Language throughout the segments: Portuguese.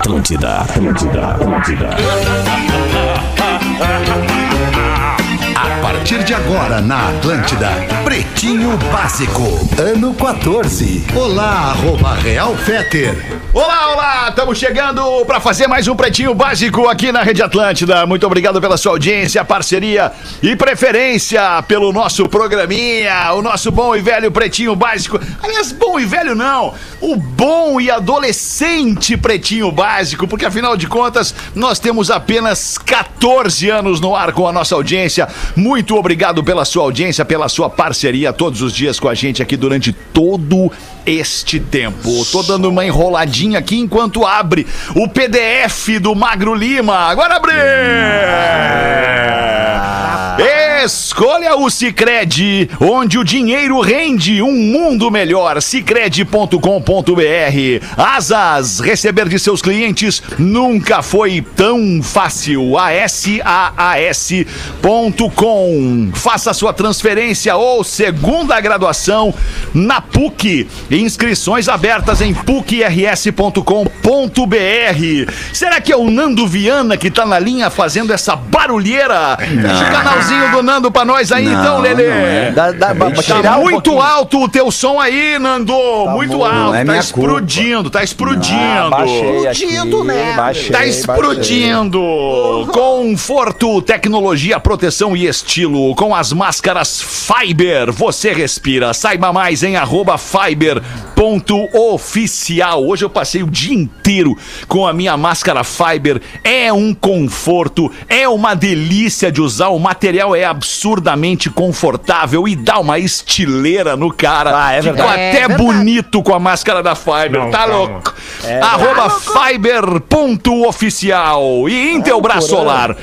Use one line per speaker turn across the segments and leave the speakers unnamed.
Atlântida, Atlântida, Atlântida.
A partir de agora na Atlântida, Pretinho Básico, ano 14. Olá, arroba Real Feter.
Olá, olá! Estamos chegando para fazer mais um Pretinho Básico aqui na Rede Atlântida. Muito obrigado pela sua audiência, parceria e preferência pelo nosso programinha, o nosso bom e velho Pretinho Básico. Aliás, bom e velho não, o bom e adolescente Pretinho Básico, porque afinal de contas nós temos apenas 14 anos no ar com a nossa audiência. Muito obrigado pela sua audiência, pela sua parceria todos os dias com a gente aqui durante todo este tempo. Tô dando uma enroladinha aqui enquanto abre o PDF do Magro Lima. Agora abre! Escolha o Cicred, onde o dinheiro rende um mundo melhor. Cicred.com.br. Asas, receber de seus clientes nunca foi tão fácil. ASAAS.com. Faça sua transferência ou segunda graduação na PUC. Inscrições abertas em pucrs.com.br. Será que é o Nando Viana que tá na linha fazendo essa barulheira? O canalzinho do Nando pra nós aí, então, Lelê.
é.
Dá- dá-
Tá
tirar um
muito
pouquinho.
alto o teu som aí, Nando. muito
bom,
alto.
não é
tá explodindo, tá explodindo.
Ah, baixei aqui,
Explodindo, né?
baixei,
Tá
baixei.
explodindo! Conforto, tecnologia, proteção e estilo. Com as máscaras Fiber, você respira. Saiba mais em arroba fiber.oficial. Hoje eu passei o dia inteiro com a minha máscara Fiber. É um conforto, é uma delícia de usar. O material é absurdamente confortável e dá uma estileira no cara.
Ah, é
Ficou
verdade.
até
É verdade.
bonito com a máscara da Fiber.
Não,
tá
calma.
louco? Arroba fiber.oficial e Intelbras Solar.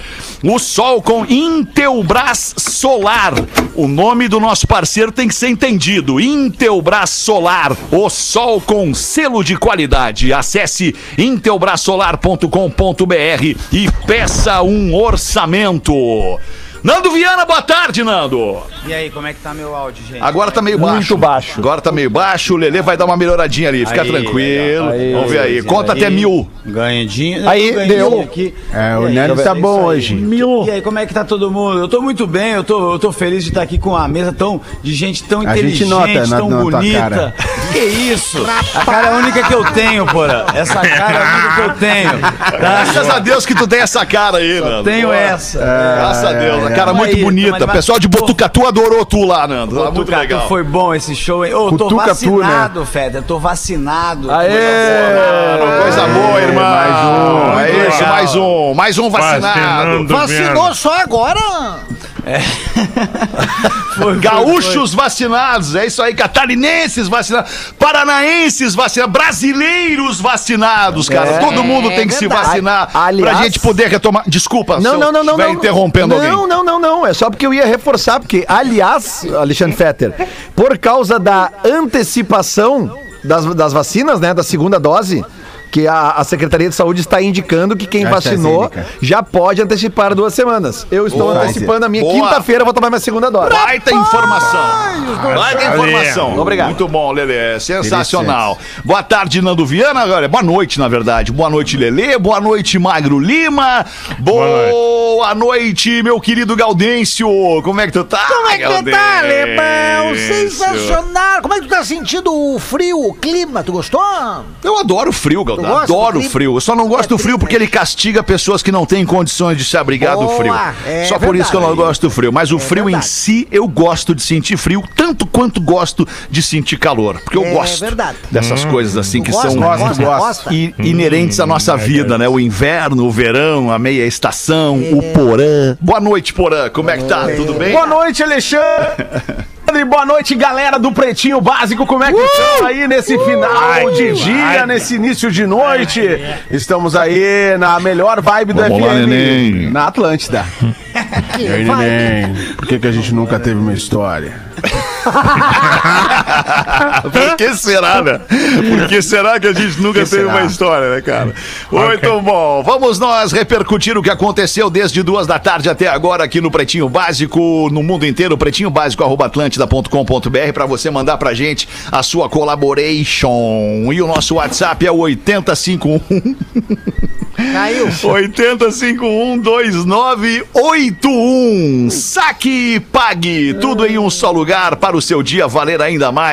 O sol com Intelbras Solar. O nome do nosso parceiro tem que ser entendido. Intelbras Solar. O sol com selo de qualidade. Acesse intelbrasolar.com.br e peça um orçamento. Nando Viana, boa tarde, Nando.
E aí, como é que tá meu áudio, gente?
Agora tá meio
Muito
baixo.
baixo.
Agora tá meio baixo. O Lelê vai dar uma melhoradinha ali. Fica
Aí,
tranquilo.
aí,
Vamos ver aí.
aí,
Conta
aí.
até mil.
Ganhadinho.
Aí, deu.
Aqui.
É, o Nando
é
tá bom
aí.
hoje.
E aí, como é que tá todo mundo? Eu tô muito bem, eu tô, eu tô feliz de estar aqui com a mesa tão, de gente tão
A gente
inteligente,
nota na-
tão
na tua
bonita.
cara.
Que isso? A cara é a única que eu tenho, porra. Essa cara é a única que eu tenho. Tá?
Graças a Deus que tu tem essa cara aí, Nando.
Tenho essa.
Graças a Deus. A cara muito
aí,
bonita. O pessoal de Botucatu adorou tu lá, Nando. Tá muito
Botucatu
legal.
foi bom esse show, hein? Ô, tô
Cutuca tu,
vacinado, Feder. Tô vacinado.
Aê!
Mano, coisa boa, irmão.
mais um.
É isso, mais um. Mais um vacinado.
Vacinou só agora?
Gaúchos vacinados, é isso aí, catarinenses vacinados, paranaenses vacinados, brasileiros vacinados, cara.
É,
Todo mundo tem que se
verdade.
vacinar
A- aliás-
pra gente poder retomar. Desculpa, se
Não, não, não, não, não.
interrompendo
não,
alguém.
Não, não, não, não. É só porque eu ia reforçar, porque, aliás, Alexandre Fetter, por causa da antecipação das, das vacinas, né, da segunda dose, que a, a Secretaria de Saúde está indicando que quem vacinou já pode antecipar duas semanas. Eu estou
Boa.
antecipando a minha
Boa.
quinta-feira, vou tomar minha segunda dose.
Baita informação. Baita informação.
Obrigado.
Muito bom, Lelê. Sensacional. Boa tarde, Nando Viana. Olha, Boa noite, na verdade. Boa noite, Lelê. Boa noite, Magro Lima. Boa noite, meu querido Gaudêncio. Como é que tu tá?
Como é que tu tá, alemão?
Gaudêncio?
Sensacional! Como é que tu tá sentindo o frio, o clima? Tu gostou?
Eu adoro o frio, Galdão.
Gosta
Adoro
do
o
frio?
frio. Eu só não gosto
É
do frio
triste,
porque
né?
ele castiga pessoas que não têm condições de se abrigar do
Boa,
frio.
é
só por isso que eu não gosto do frio. Mas o frio em
verdade.
si, eu gosto de sentir frio, tanto quanto gosto de sentir calor. Porque eu
É
gosto
verdade.
dessas coisas assim que
Gosta,
são
gosta,
gosta.
gosta.
i- inerentes à nossa vida, né? O inverno, o verão, a meia estação, o
É.
porã. Boa noite, porã. Como é que tá? Tudo bem?
Boa noite, Alexandre. Boa noite, galera do Pretinho Básico. Como é que estão aí nesse final de dia, nesse início de noite? Estamos aí na melhor vibe do
Vamos
FM.
lá, neném.
Na Atlântida. E aí, neném? Por que, que a gente nunca teve uma história?
Por que será, né? Por que será que a gente nunca teve uma história, né, cara? Muito bom. Vamos nós repercutir o que aconteceu desde duas da tarde até agora aqui no Pretinho Básico, no mundo inteiro, pretinhobásico.atlântida.com.br, para você mandar pra gente a sua collaboration. E o nosso WhatsApp é o 8051
Caiu.
80512981. Saque e pague. Tudo em um só lugar para o seu dia valer ainda mais.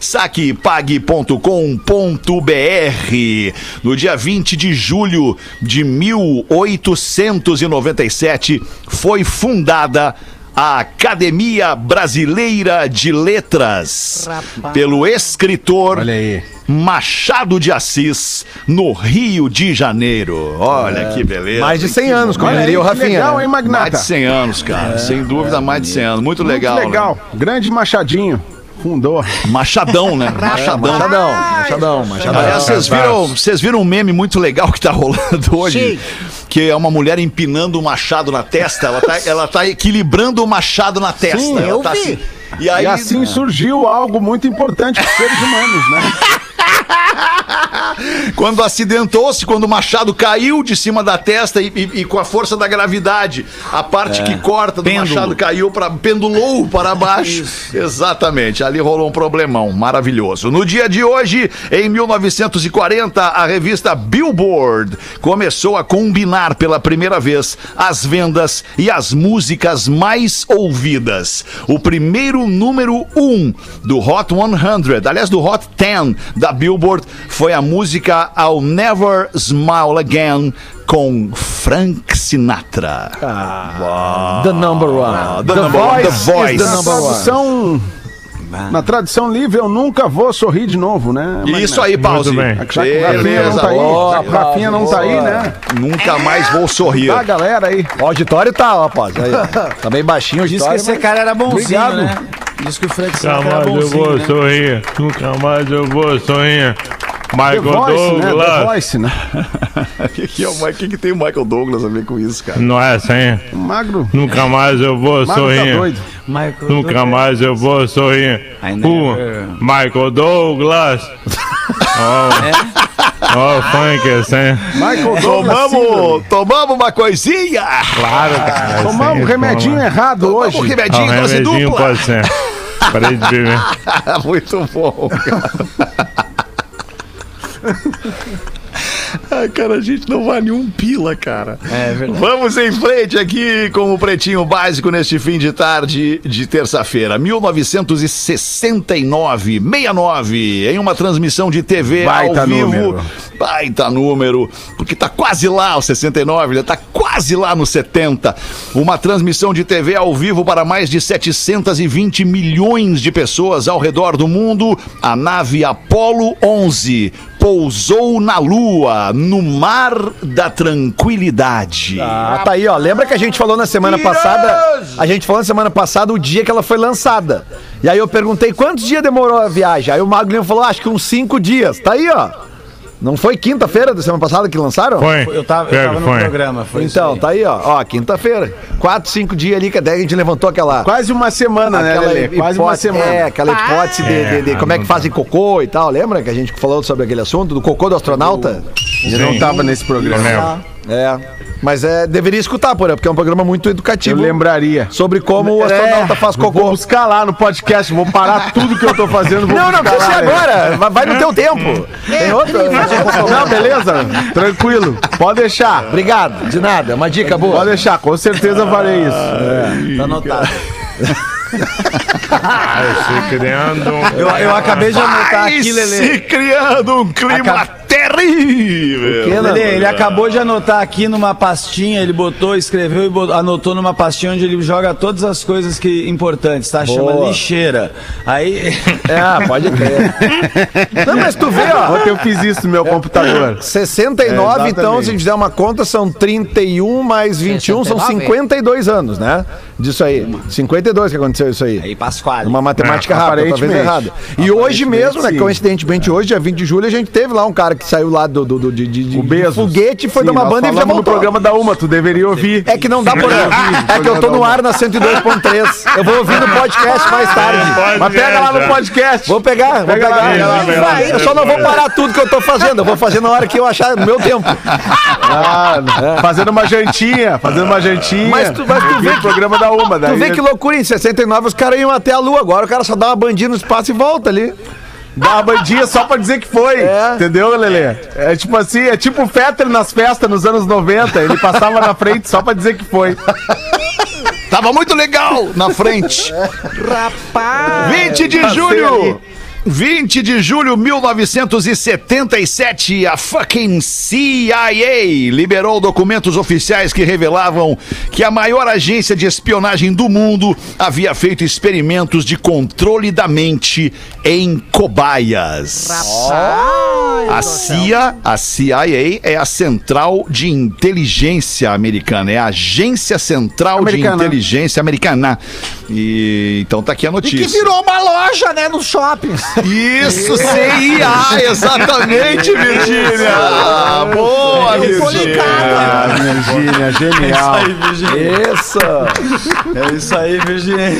Saquepague.com.br. No dia 20 de julho de 1897 foi fundada a Academia Brasileira de Letras
Rapaz.
pelo escritor
Olha aí.
Machado de Assis, no Rio de Janeiro. Olha que beleza.
Mais de 100 anos, como diria o
que
Rafinha.
legal,
né?
hein,
Mais
Magnata?
de 100 anos, cara. Sem dúvida, mais de 100 anos. Muito legal.
Muito legal. Grande Machadinho. Fundou.
Machadão, né? Machadão.
Machadão, machadão, machadão.
Aliás, vocês viram, vocês viram um meme muito legal que tá rolando hoje?
Sim.
Que é uma mulher empinando um machado na testa. Ela tá, ela tá equilibrando o machado na testa.
Sim,
ela
eu
tá
vi.
assim- E aí,
E assim surgiu algo muito importante para os seres humanos, né?
quando acidentou-se, quando o machado caiu de cima da testa e, e- e com a força da gravidade, a parte que corta do
Pêndulo.
machado caiu para pendulou para baixo. Exatamente, ali rolou um problemão maravilhoso. No dia de hoje, em 1940, a revista Billboard começou a combinar pela primeira vez as vendas e as músicas mais ouvidas. O primeiro número 1 um do Hot 100, aliás, do Hot 10 da Billboard, foi a música I'll Never Smile Again com Frank Sinatra.
The number one.
The number one, The Voice.
the
Na
number one.
tradução, na tradução livre, eu nunca vou sorrir de novo, né?
Isso aí, Pause.
bem.
Já que o Rafinha não tá aí,
Beleza,
que o Rafinha não tá aí, né?
Nunca mais vou sorrir.
Tá, galera aí.
O auditório tá, ó, rapaz. Aí, ó. Tá bem baixinho o
Diz que esse
mas-
cara era bonzinho,
Obrigado.
né? Diz que o Frank
Nunca mais eu vou
né?
sorrir. Nunca mais eu vou sorrir.
The
Michael
Voice, né? The
Douglas.
Voice, né?
O que, que, é o Mi- que que tem o Michael Douglas a ver com isso, cara?
Não é assim?
Magro.
Nunca mais eu vou
Magro tá
sorrir.
doido.
Michael
Nunca
Douglas.
mais eu vou sorrir.
I
O
never-
Michael Douglas. Ó, ó, funk assim.
Michael Douglas.
Tomamos, tomamos uma coisinha!
Claro, cara.
Tomamos um
assim,
remedinho
toma.
errado
Tomamos um
hoje.
Ah,
remedinho,
um
dose
remedinho
dupla!
pode ser. Parei de beber.
Muito bom, cara. Ai, cara, a gente não vale um pila, cara.
É verdade.
Vamos em frente aqui com o Pretinho Básico neste fim de tarde de terça-feira. 1969, 69, em uma transmissão de TV
Baita
ao vivo.
número.
Baita número, porque tá quase lá o 69, ele tá quase lá no 70. Uma transmissão de TV ao vivo para mais de 720 milhões de pessoas ao redor do mundo. A nave Apollo 11 pousou na Lua, no mar da tranquilidade.
Ah, tá aí, ó. Lembra que a gente falou na semana passada? A gente falou na semana passada o dia que ela foi lançada. E aí eu perguntei quantos dias demorou a viagem. Aí o Mago Lima falou, "Ah, acho que uns cinco dias. Tá aí, ó. Não foi quinta-feira da semana passada que lançaram?
Foi.
Eu tava, eu tava no
foi.
programa, foi isso
Então,
aí.
tá aí, ó. Ó, quinta-feira. Quatro, cinco dias ali que a gente levantou aquela.
Quase uma semana, né, Lelê? Quase uma semana.
É, aquela hipótese de, de- de
É,
como é que
não
fazem cocô e tal. Lembra que a gente falou sobre aquele assunto do cocô do astronauta?
Eu não
Sim.
tava nesse
Eu
programa.
lembro.
É. Mas é, deveria escutar, porra, porque é um programa muito
Eu
educativo.
lembraria.
Sobre como o astronauta
É,
faz
Vou
cocô.
buscar lá no podcast, vou parar tudo que eu tô fazendo. vou
Não, não,
buscar
precisa ser
lá, Lelê.
agora. Vai- Vai no teu tempo. Tem outro?
Não, beleza? Tranquilo. Pode deixar.
Obrigado. De nada. Uma dica boa.
Pode deixar, com certeza farei isso.
Tá anotado.
Ah, eu um-
Eu, eu acabei de anotar
Vai
aqui,
se
Lelê.
criando um clima
Acab-
terrível.
Que?
Lelê, ele acabou de anotar aqui numa pastinha, ele botou, escreveu e botou- anotou numa pastinha onde ele joga todas as coisas que importantes, tá? Chama
Boa.
lixeira. Aí.
É, pode crer. Não, mas tu vê, ó.
Ontem eu fiz isso no meu computador.
69,
É,
então, se a gente fizer uma conta, são 31 mais 21, são
69?
52 anos, né? Disso aí. 52 que aconteceu isso aí.
Aí, Pasquale.
Uma matemática
É,
rápida, talvez errada. E hoje mesmo, né? Coincidentemente, hoje, dia 20 de julho, a gente teve lá um cara que saiu lá do, do, do- de, de, de-
O Bezos.
foguete, foi
Sim,
de uma banda e já
falamos no
voltou.
programa da Uma, tu deveria ouvir.
É que não dá por. É que eu tô no ar na 102.3. Eu vou ouvir no podcast mais tarde.
Mas pega lá no podcast.
Vou pegar, vou
Pega
pegar.
pega lá, pega lá.
Eu só não vou parar tudo que eu tô fazendo. Eu vou fazer na hora que eu achar no meu tempo.
Ah, fazendo uma jantinha, fazendo uma jantinha.
Mas tu- mas tu vê
o programa da Uma.
Tu
daí-
vê que loucura, em 69 os caras iam até a lua. Agora o cara só dá uma bandinha no espaço e volta ali.
Dá uma bandinha só pra dizer que foi.
É.
Entendeu, Lelê? É tipo assim, é tipo o Fetter nas festas nos anos 90. Ele passava na frente só pra dizer que foi.
Tava muito legal na frente.
Rapaz!
20 de julho! 20 de julho de 1977, a fucking CIA liberou documentos oficiais que revelavam que a maior agência de espionagem do mundo havia feito experimentos de controle da mente em cobaias. A CIA, a CIA é a Central de Inteligência Americana, é a Agência Central
Americana.
de Inteligência Americana. E então tá aqui a
E
notícia.
que virou uma loja, né, nos shoppings.
Isso, CIA, exatamente, Virgínia. Boa, Virgínia.
Ah, Virgínia, genial.
Isso.
É isso aí, Virgínia.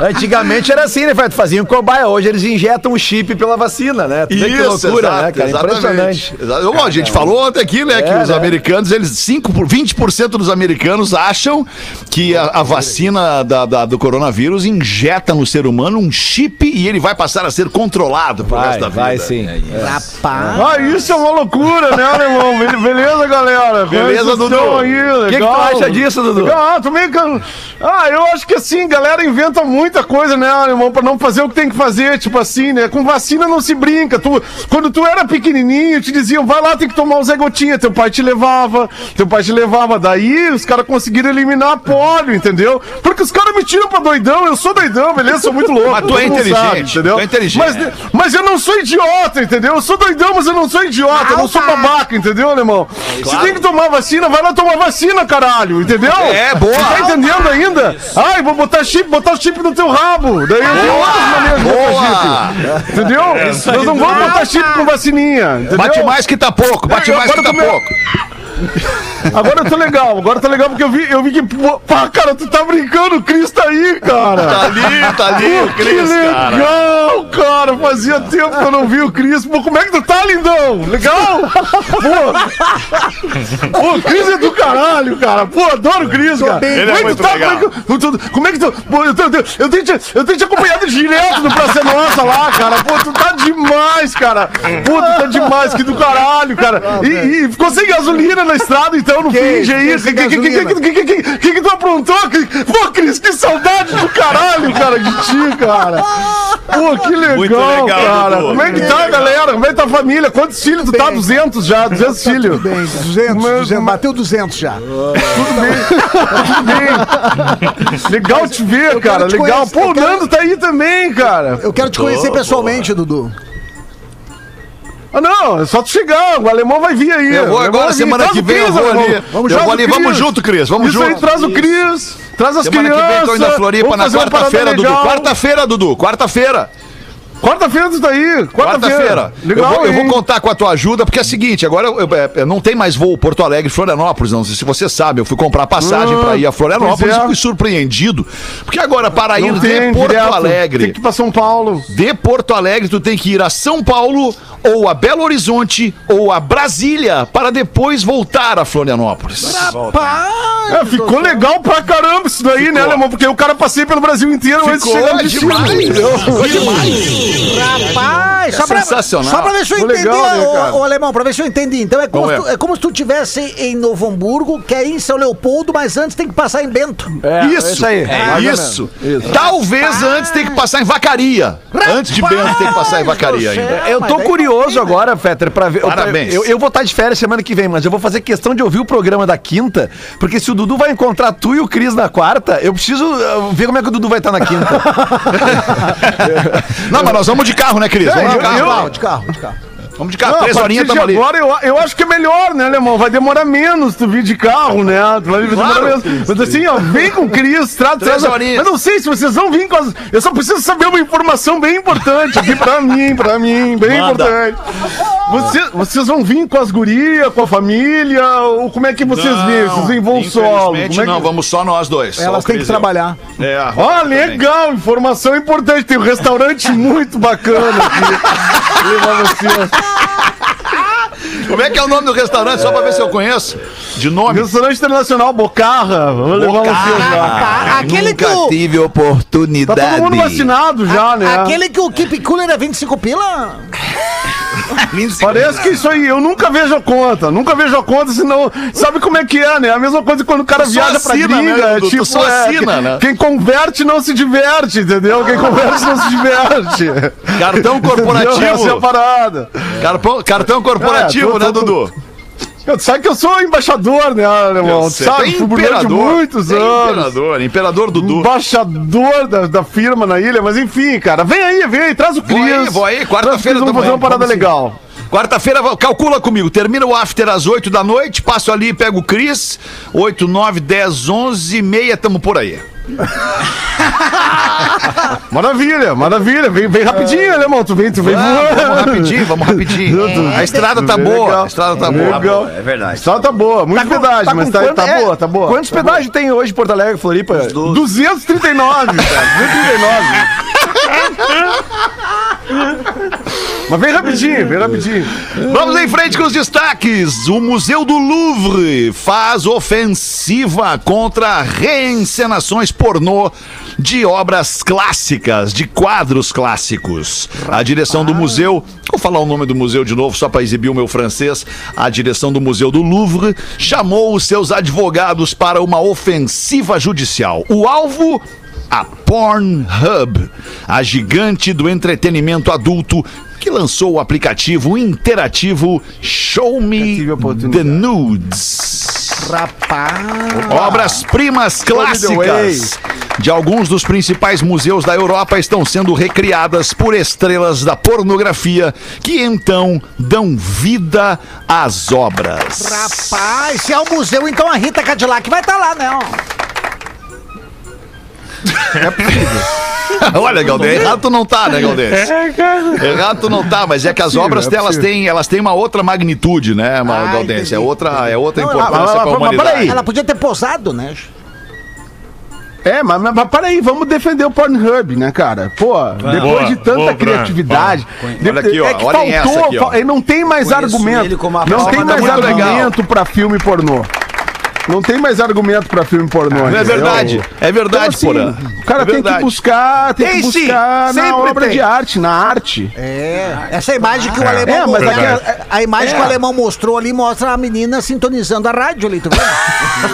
Antigamente era assim, né, Fred? Faziam cobaia. Hoje eles injetam o chip pela vacina, né? Tu vê que loucura,
exato,
né, cara?
exatamente.
Impressionante.
Exato. Bom, a gente falou ontem aqui, né, que
É,
os
né?
americanos, eles 5 por 20% dos americanos acham que a, a vacina da, da- do coronavírus injeta no ser humano um chip e ele vai passar a ser controlado pro
Vai,
resto da vida.
vai sim.
Rapaz!
Ah, isso é uma loucura, né, alemão? Be- Beleza, galera?
Beleza, Dudu?
O que, que tu acha disso, Dudu?
Ah, também. can- Ah, eu acho que assim, galera inventa muita coisa, né, alemão, pra não fazer o que tem que fazer, tipo assim, né? Com vacina não se brinca. Tu, quando tu era pequenininho, te diziam, vai lá, tem que tomar o Zé Gotinha. Teu pai te levava, teu pai te levava. Daí os caras conseguiram eliminar a polio, entendeu? Porque os caras me tiram pra doidão, eu sou doidão, beleza? Sou muito louco.
Mas tu é inteligente,
entendeu?
tu é inteligente.
Mas, mas eu não sou idiota, entendeu? Eu sou doidão, mas eu não sou idiota, eu não sou babaca, entendeu, alemão? Se tem que tomar vacina, vai lá tomar vacina, caralho, entendeu?
É, boa.
Você tá entendendo ainda? Ai, vou botar chip, botar o chip no teu rabo. Daí eu tenho outras maneiras de botar chip. Entendeu? Nós não vamos botar chip com vacininha. Entendeu?
Bate mais que tá pouco, bate
É,
mais que tá pouco.
Agora eu tô legal, agora eu tô legal porque eu vi, eu vi que. pô, Pá, cara, tu tá brincando, o Cris tá aí, cara.
Tá ali, tá ali o
Pô, que
Cris, cara.
legal, cara. Fazia tempo que eu não vi o Cris. Pô, como é que tu tá, lindão? Legal? Pô, Pô, o Cris é do caralho, cara. Pô, adoro o Cris, cara.
Ele é
como é que
muito
tu tá?
legal.
Como é que, tu- como é que tu. Pô, eu, tenho- eu, tenho te, eu tenho te acompanhado direto no Praça Nossa lá, cara. Pô, tu tá demais, cara. Pô, tu tá demais, que do caralho, cara. E, e ficou sem gasolina na estrada, então, no que, finge aí. O que que, que, que, que, tu aprontou? Pô, Cris, que saudade do caralho, cara, de ti, cara. Pô, que legal,
legal
cara. Como é que tá, legal. galera? Como é que tá a família? Quantos filhos tu tá? 200 já, tá 200 filhos.
Tudo bem, 200, Mas... 200, bateu 200 já. tudo bem, tudo bem.
Legal te ver, cara, legal. Pô, o Nando tá aí também, cara.
Eu quero te conhecer pessoalmente, Dudu.
Ah, não, é só tu chegar. O alemão vai vir aí.
Eu vou agora, semana que vem, eu vou ali.
Vamos,
Eu vou ali, vamos junto, Cris, vamos
Isso aí,
junto.
traz o Cris. Traz as
Semana que vem
crianças.
tô indo na Floripa na quarta-feira, Dudu. Quarta-feira, Dudu. Quarta-feira.
Quarta-feira tu tá aí. Quarta-feira.
Eu,
Legal,
vou- eu vou contar com a tua ajuda, porque é o seguinte, agora eu- eu- eu- não tem mais voo Porto Alegre Florianópolis, não sei se você sabe. Eu fui comprar passagem
Ah,
pra ir a Florianópolis
é.
e fui surpreendido. Porque agora, para ir
Não
de
tem
Porto
direto.
Alegre,
Tem que ir pra São Paulo.
de Porto Alegre, tu tem que ir a São Paulo, ou a Belo Horizonte, ou a Brasília, para depois voltar a Florianópolis.
É, ficou legal pra caramba isso daí, né, alemão? Porque o cara passei pelo Brasil inteiro antes de
Ficou
chegar no destino.
demais.
entendeu?
Ficou demais.
Rapaz, só, pra,
sensacional.
só pra ver se eu
Ficou
entendi,
legal, né,
ô, ô, Alemão, pra ver se eu entendi. Então é como, tu, é como se tu estivesse em Novo Hamburgo, quer ir em São Leopoldo, mas antes tem que passar em Bento.
É,
Isso,
isso aí.
É isso.
Isso.
Talvez antes tem que passar em Vacaria. Antes de Bento tem que passar em Vacaria
Rapaz
ainda.
Eu tô curioso
né?
agora, Fetter, pra ver. eu-
Parabéns.
Eu, eu vou estar de férias semana que vem, mas eu vou fazer questão de ouvir o programa da quinta, porque se o Dudu vai encontrar tu e o Cris na quarta, eu preciso uh, ver como é que o Dudu vai estar na quinta.
Não, mas nós vamos de carro, né, Cris? Vamos de carro.
eu-
De carro, de carro.
Vamos de carro.
Não,
Três
a
horinhas tamo ali.
agora eu, eu acho que é melhor, né, alemão? Vai demorar menos tu vir de carro, né? Tu vai demorar
Claro.
menos. Mas assim, ó, vem com o Cris, traz,
Três horinhas.
Mas não sei se vocês vão vir com as. Eu só preciso saber uma informação bem importante aqui pra mim, pra mim, bem
Manda.
importante. Você- vocês vão vir com as gurias, com a família? Ou como é que vocês vêm? Vocês vêm vão solo? é que-
não, vamos só nós dois.
Elas têm que trabalhar.
É,
Ó,
também.
legal, informação importante. Tem um restaurante muito bacana aqui. Levar vocês.
Como é que é o nome do restaurante? Só pra ver se eu conheço. De nome.
Restaurante Internacional Bocarra. Vamos levar vocês lá.
Ah, aquele que o.
tive
Tá
oportunidade.
todo mundo vacinado já, né?
Aquele que o Keep Cooler é 25 pila?
Parece que isso aí, eu nunca vejo a conta, nunca vejo a conta, senão. Sabe como é que é, né? A mesma coisa quando o cara
Tu
viaja pra
assina,
gringa,
né,
é tipo.
só
é,
assina,
quem,
né?
quem converte não se diverte, entendeu? Quem converte não se diverte.
Cartão corporativo.
Essa é a parada.
Cartão, cartão corporativo,
É, tô-
né,
tô-
Dudu?
Eu, sabe que eu sou embaixador, né, alemão? Sabe, durante
imperador.
muitos
Tem
anos.
Imperador, imperador Dudu.
Embaixador da, da firma na ilha, mas enfim, cara, vem aí, vem aí, traz o
Vou
Cris.
aí, vou aí,
Traz o
quarta-feira
Vamos fazer
aí,
uma parada
vamos sim.
legal.
Quarta-feira, calcula comigo. Termina o after às 8 da noite, passo ali, pego o Cris. 8, 9, 10, 11 e meia, tamo por aí.
Maravilha, maravilha. Vem, vem rapidinho, alemão. Tu vem, tu vem
Vamos,
voando.
vamos rapidinho, vamos rapidinho. A estrada tá boa,
legal.
a estrada tá boa.
Legal.
É verdade.
A estrada tá boa, muito pedágio, mas tá,
quanto-
tá
é,
boa, tá boa.
Quantos
tá
pedágios tem hoje em Porto Alegre, Floripa?
239, cara. 239. Mas vem rapidinho, vem rapidinho.
Vamos em frente com os destaques. O Museu do Louvre faz ofensiva contra reencenações pornô de obras clássicas, de quadros clássicos. A direção do museu, vou falar o nome do museu de novo só para exibir o meu francês. A direção do Museu do Louvre chamou os seus advogados para uma ofensiva judicial. O alvo a Pornhub, a gigante do entretenimento adulto que lançou o aplicativo interativo Show Me the. Nudes.
Rapaz.
Obras-primas clássicas de alguns dos principais museus da Europa estão sendo recriadas por estrelas da pornografia que então dão vida às obras.
Rapaz, se é o museu, então a Rita Cadillac vai estar lá, né? ó.
Olha, Galdês, errado tu não tá, né, Galdês? Errado tu não tá, mas é que as obras
é
delas
possível.
têm, elas têm uma outra magnitude, né,
Ah,
Galdês? É outra, é outra
Não,
importância
ela-
para a
mas- mas
humanidade.
peraí.
Ela podia ter posado, né?
É, mas, mas, mas peraí, vamos defender o Pornhub, né, cara? Pô, depois
Boa,
de tanta
boa,
criatividade. de-
Olha aqui, ó,
é que
olhem essa
faltou.
aqui, ó.
não tem mais
Conheço
argumento. Não tem mais.
Muito legal.
argumento pra filme pornô. Não tem mais argumento pra filme pornô.
É
entendeu?
verdade, é verdade,
Então, assim, O cara
É
tem que buscar, tem,
Tem
que
sim,
buscar na
sempre
obra
tem.
de arte, na arte.
É. Essa imagem que o alemão
É, mas
a, a imagem que o alemão mostrou ali mostra a menina sintonizando a rádio ali, tu vê?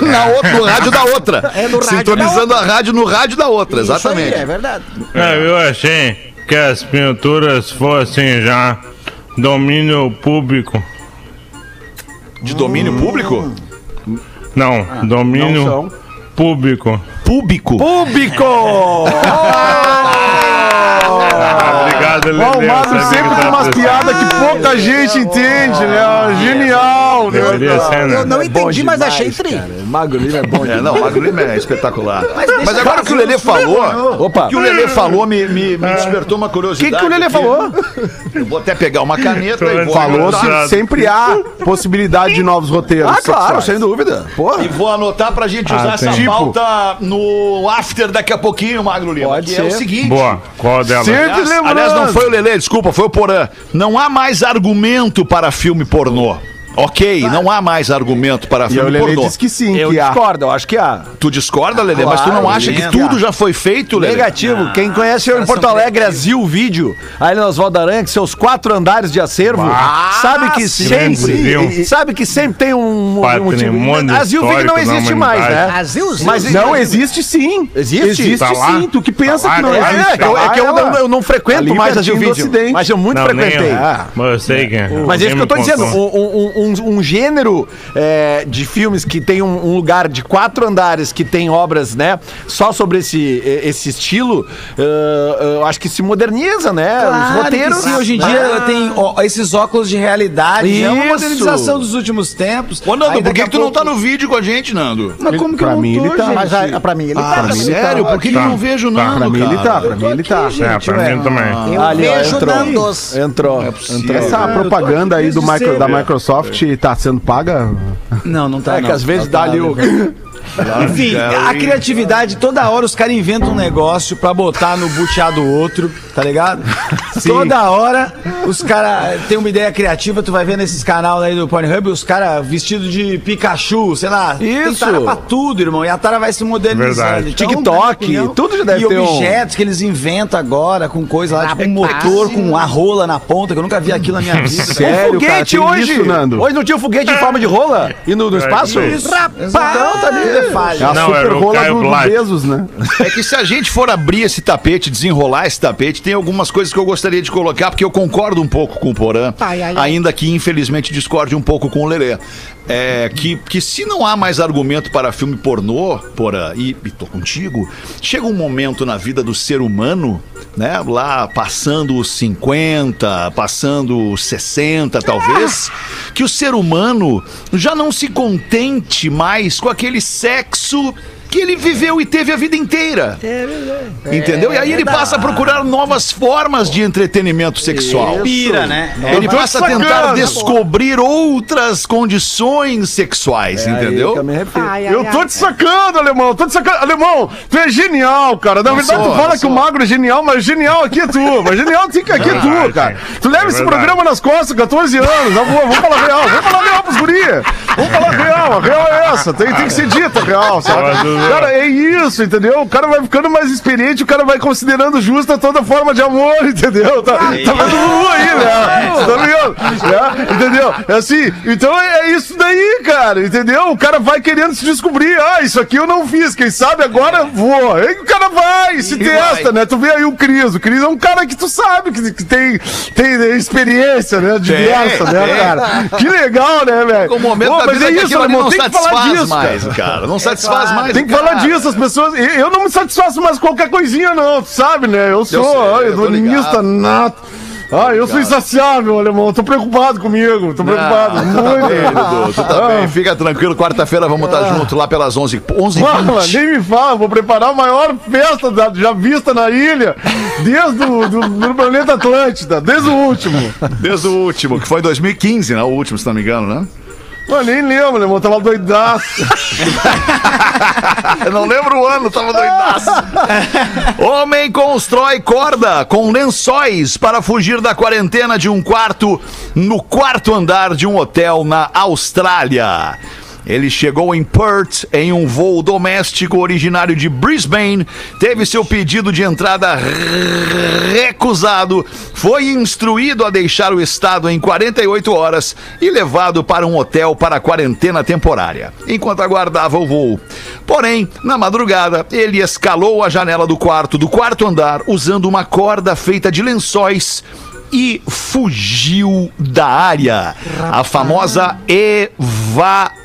Na outra, no rádio da outra.
É, no rádio
Sintonizando
da
a rádio no rádio da outra, exatamente.
Isso aí, é verdade.
É, eu achei que as pinturas fossem já domínio público.
De domínio público?
Não, domínio
Não são.
público.
Público.
Público!
Ah, obrigado, Lelê.
O Magro
sabia
sempre tem umas piadas que pouca gente entende, né? Genial, né?
Ser, né?
Eu não entendi, mas achei tri.
Magro Lima é bom
É, não, o Magro Lima é espetacular. Mas, agora que o Lelê falou,
Opa.
o que o Lelê falou me, me, me despertou uma
O que,
curiosidade.
que o Lelê falou?
Eu vou até pegar uma caneta e vou,
Falou se sempre há possibilidade de novos roteiros.
Ah, claro, sem dúvida. Porra.
e vou anotar pra gente usar
Ah,
essa.
Tipo.
pauta no after daqui a pouquinho, Magro Lima.
Pode
que é o
ser.
seguinte.
Boa, qual delas?
Sempre
Aliás, aliás, não foi o Lelê, desculpa, foi o Porã. Não há mais argumento para filme pornô. Ok, não há mais argumento para
E o
filme
Lelê
pornô.
disse que sim,
Eu
que há.
discordo, eu acho que há.
Tu discorda, Lelê? mas tu não
Claro,
acha que tudo já foi feito, Lelê?
Negativo. Quem conhece eu em
caras
Porto
são
Alegre, a Zil Vídeo, aí no Oswaldo Aranha, que seus quatro andares de acervo, sabe que sempre, sabe que sempre tem um, um
Patrimônio
A Zil Vídeo não
histórico da
existe mais,
humanidade.
né?
Azilzinho.
Mas
Não, existe sim.
Existe?
Existe
Tá lá?
sim. Tu que pensa
Tá lá,
que não
né?
É,
existe.
é, que eu, é que eu
Tá lá,
não, eu não frequento
Ali
mais a Zil
pertinho do
Vídeo,
Ocidente.
mas eu muito
Não, nem
frequentei.
eu. Mas eu sei que é.
Mas é isso que eu tô dizendo, um, um- um- um gênero é, de filmes que tem um, um lugar de quatro andares que tem obras, né, só sobre esse, esse estilo, eh, eu acho que se moderniza, né? Os
Claro
roteiros.
que sim, hoje em dia tem ó, esses óculos de realidade. É uma
Isso.
modernização dos últimos tempos.
Ô, Nando, por que,
a
que tu não
pouco-
tá no vídeo com a gente, Nando?
Mas como que
Pra
eu não
mim,
tô,
ele tá.
gente?
Mas ah, pra mim ele
Ah,
tá.
sério? Por que, que eu não vejo
Tá.
Nando,
Pra mim ele
cara?
tá, pra mim ele tá.
É, pra mim também.
Eu
Ali, ó,
vejo
entrou.
Nandos.
Entrou. entrou.
Essa
eu tô
propaganda aí do micro- da Microsoft tá sendo paga?
Não, não tá
É
não.
que às vezes
Não
dá
tá
ali o.
Enfim, a criatividade, toda hora os caras inventam um negócio pra botar no butear do outro, tá ligado? Toda hora os caras têm uma ideia criativa, tu vai ver nesses canais aí do Pornhub, os caras vestidos de Pikachu, sei lá. Tem
Isso.
tara pra tudo, irmão. E a tara vai se modernizando.
Verdade.
Então,
TikTok,
opinião,
tudo já deve
e
ter um-
objetos que eles inventam agora com coisa lá, tipo um motor com a rola na ponta, que eu nunca vi aquilo na minha vida.
Sério, cara,
foguete
tem
hoje!
isso, Nando?
Hoje não tinha um foguete em forma de rola? E no, no espaço?
Isso.
Então tá ali, é falha.
É a
Não,
super
era o
rola
Caio
do, do. Bezos, né?
É que se a gente for abrir esse tapete, desenrolar esse tapete, tem algumas coisas que eu gostaria de colocar, porque eu concordo um pouco com o Porã,
Ai, ai, ai.
ainda que infelizmente discorde um pouco com o Lelê. É que, que se não há mais argumento para filme pornô, Porã, e, e tô contigo, chega um momento na vida do ser humano, né, lá passando os 50, passando os 60 talvez, que o ser humano já não se contente mais com aquele sexo sexo que ele viveu e teve a vida inteira. Entendeu? E aí ele passa a procurar novas formas de entretenimento sexual.
Pira, né?
Ele
tô
passa a tentar descobrir outras condições sexuais, entendeu?
Aí que eu
tô te sacando, alemão, tô te sacando. Alemão, tu é genial, cara. Na verdade,
sou,
tu fala que o magro é genial, mas genial aqui é tu. Mas genial tem que aqui é tu,
Verdade,
cara. Tu leva
É
esse
verdade.
programa nas costas, 14 anos. Na boa, vamos falar real, vamos falar real pros guri. Vamos falar real, a real é essa. Tem, tem que ser dita a real, sabe?
Dudu.
Cara, é isso, entendeu? O cara vai ficando mais experiente, o cara vai considerando justa toda forma de amor, entendeu? Tá, tá vendo o Lulu aí, né? Tá ligado? Né? Entendeu? É assim, então é, é isso daí, cara, entendeu? O cara vai querendo se descobrir. Ah, isso aqui eu não fiz, quem sabe agora vou. Aí o cara vai, se
E
testa,
vai.
né? Tu vê aí o Cris. O Cris é um cara que tu sabe que, que tem, tem experiência, né? Diversa, né,
tem.
cara? Que legal, né, velho?
O momento
Pô,
da
mas
vida
é
que
isso,
aquilo ali
alemão,
não
tem que falar
satisfaz
disso,
mais,
cara.
cara. Não satisfaz mais.
Tem que falar disso, as pessoas. Eu não me satisfaço mais com qualquer coisinha, não, tu sabe, né? Eu sou hedonista nato. Ah, eu sou insaciável, alemão. Tô preocupado comigo. Tô preocupado.
Tá
Muito.
bem, Dudu, tu tá bem. Fica tranquilo, quarta-feira vamos estar junto lá pelas 11 11
Fala,
20.
nem me fala, vou preparar a maior festa da- já vista na ilha, desde o do, do planeta Atlântida, desde o último.
Desde o último, que foi 2015, né? O último, se não me engano, né?
Mano, nem lembro, alemão, tava doidaço.
Eu não lembro o ano, tava doidaço. Homem constrói corda com lençóis para fugir da quarentena de um quarto no quarto andar de um hotel na Austrália. Ele chegou em Perth em um voo doméstico originário de Brisbane, teve seu pedido de entrada recusado, foi instruído a deixar o estado em 48 horas e levado para um hotel para quarentena temporária, enquanto aguardava o voo. Porém, na madrugada, ele escalou a janela do quarto do quarto andar usando uma corda feita de lençóis e fugiu da área. A famosa evasão.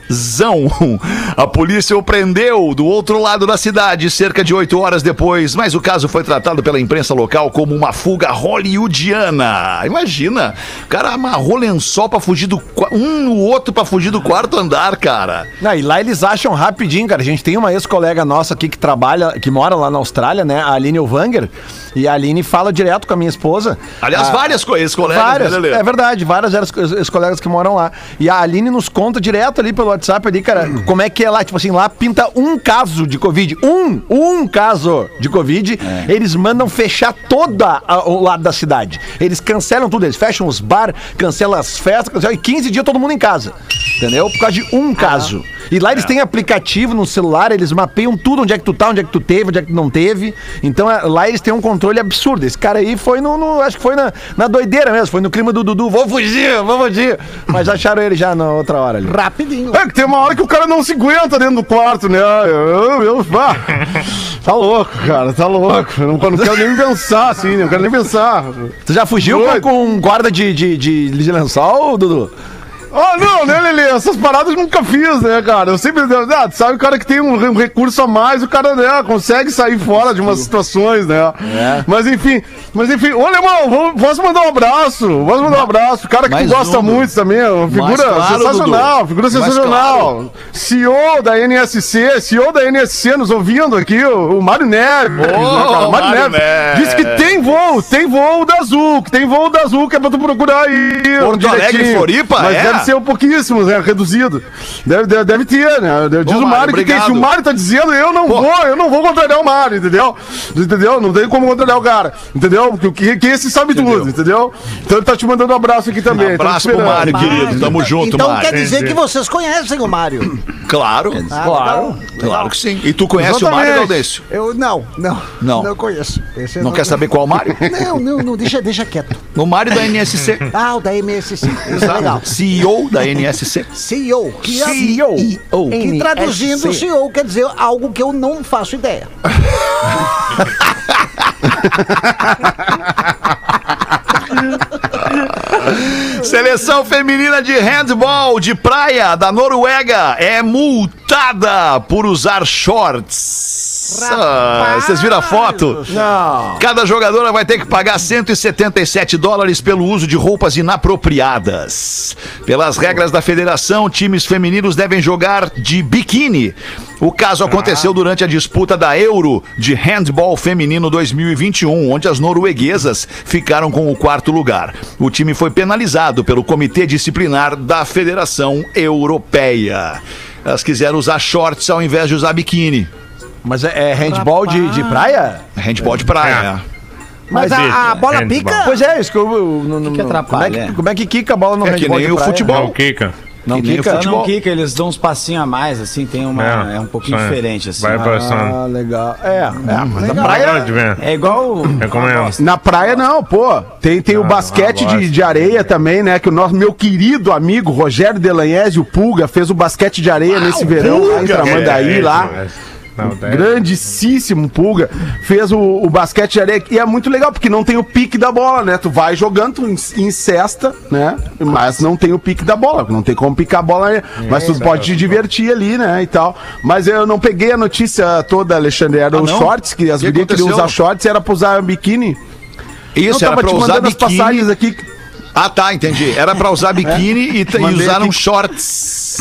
A polícia o prendeu do outro lado da cidade cerca de oito horas depois, mas o caso foi tratado pela imprensa local como uma fuga hollywoodiana. Imagina, o cara amarrou lençol pra fugir do um no outro pra fugir do quarto andar, cara.
Não, e lá eles acham rapidinho, cara. A gente tem uma ex-colega nossa aqui que trabalha, que mora lá na Austrália, né? A Aline Elvanger. E a Aline fala direto com a minha esposa.
Aliás,
Ah,
várias coisas, colegas,
Várias,
né,
é verdade, várias ex- ex- colegas que moram lá. E a Aline nos conta direto ali pelo WhatsApp ali, cara, como é que é lá. Tipo assim, lá pinta um caso de Covid. Um, um caso de Covid. Eles mandam fechar toda a- o lado da cidade. Eles cancelam tudo, eles fecham os bar, cancelam as festas, cancelam, e 15 dias todo mundo em casa. Entendeu? Por causa de um caso. E lá eles têm aplicativo no celular, eles mapeiam tudo, onde é que tu tá, onde é que tu teve, onde é que tu não teve. Então é, lá eles têm um controle absurdo. Esse cara aí foi no. no- acho que foi na, na doideira mesmo, foi no clima do Dudu. Vou fugir, vou fugir. Mas acharam ele já na outra hora ali.
Rapidinho.
É que tem uma hora que o cara não se aguenta dentro do quarto, né? Eu, eu, ah, tá louco, cara, tá louco. Eu não, não quero nem pensar assim, não quero nem pensar.
Tu já fugiu com, com guarda de, de, de, de lençol, Dudu?
Ah, não, né, Lelê? Essas paradas eu nunca fiz, né, cara? Eu sempre. Ah, tu sabe o cara que tem um, recurso a mais, o cara, né, consegue sair fora de umas situações, né? Mas enfim, mas enfim, ô vamos- posso mandar um abraço? Posso mandar um abraço? Cara que
Mais
tu gosta
um,
muito também, uma figura
claro,
sensacional,
Dudu.
figura sensacional. CEO da NSC, CEO da NSC nos ouvindo aqui, o, o Mário Neves. né, cara?
Mário Neves.
Diz que tem voo, tem voo da Azul, que tem voo da Azul, que é pra tu procurar aí.
Porto Alegre, Floripa,
Mas
é?
Deve ser um pouquíssimo, né? Reduzido. Deve, deve, deve ter, né? Diz
Ô,
o Mário que tem. Se o. Mário tá dizendo, eu não
Pô.
vou, eu não vou contrariar o Mário, entendeu? Entendeu? Não tem como contrariar o cara, entendeu? Porque o que, que esse sabe tudo, entendeu? Então ele tá te mandando um abraço aqui também. te
Abraço pro. Mário, querido. Tamo junto,
Então
Mário.
quer dizer que vocês conhecem o Mário.
Claro,
claro.
claro que sim. E tu conhece o Mário,
Exatamente.
Gaudêncio?
Eu não, não.
Não.
Não conheço. Esse eu
Não quer saber qual Mário?
Não, não, não, deixa, deixa quieto.
O Mário da NSC.
Ah, o da MSC. Isso é legal.
CEO da NSC.
CEO. Que é-
CEO.
Que traduzindo, CEO quer dizer algo que eu não faço ideia.
Seleção feminina de handball de praia da Noruega é multada por usar shorts. Ah, vocês viram a foto?
Não.
Cada jogadora vai ter que pagar 177 dólares pelo uso de roupas inapropriadas. Pelas regras da federação, times femininos devem jogar de biquíni. O caso aconteceu durante a disputa da Euro de Handball Feminino 2021, onde as norueguesas ficaram com o quarto lugar. O time foi penalizado pelo Comitê Disciplinar da Federação Europeia. Elas quiseram usar shorts ao invés de usar biquíni.
Mas é, é handball de, de praia?
Handball de praia.
Mas a, a bola
Handball.
pica.
Pois é, isso que eu. eu não- não-
que
como, é
atrapalha,
que,
é?
como é que quica a bola no
É que
handball
nem
de
o
praia?
futebol.
Não, Kika.
Não
Que nem
quica?
o futebol.
Não Kika, eles dão uns passinhos a mais, assim, tem uma. É, um pouquinho
é.
diferente, assim.
Vai passando.
Ah, legal. É, é mas a
Não
praia.
pode ver.
É igual.
Recomendo.
Na praia não, pô. Tem, tem o
Não,
basquete de,
gosto.
de areia também, né? Que o nosso meu querido amigo Rogério Delanhese, o Pulga, fez o basquete de areia nesse verão lá em Tramandaí,
É,
lá.
é, Não,
Grandíssimo Pulga. Fez o, o basquete de areia. E é muito legal, porque não tem o pique da bola, né? Tu vai jogando, tu in- incesta, né? Mas não tem o pique da bola. Não tem como picar a bola. né? Mas tu pode te divertir ali, né? E tal. Mas eu não peguei a notícia toda, Alexandre. Era
Ah,
os
não?
shorts, que as
Que
gurias queriam usar shorts, era pra usar biquíni.
Isso,
eu
era
tava
pra
te
usar
mandando as
biquíni.
passagens aqui.
Ah, tá, entendi. Era pra usar biquíni e, t- e
Mandei
usaram
aqui.
shorts.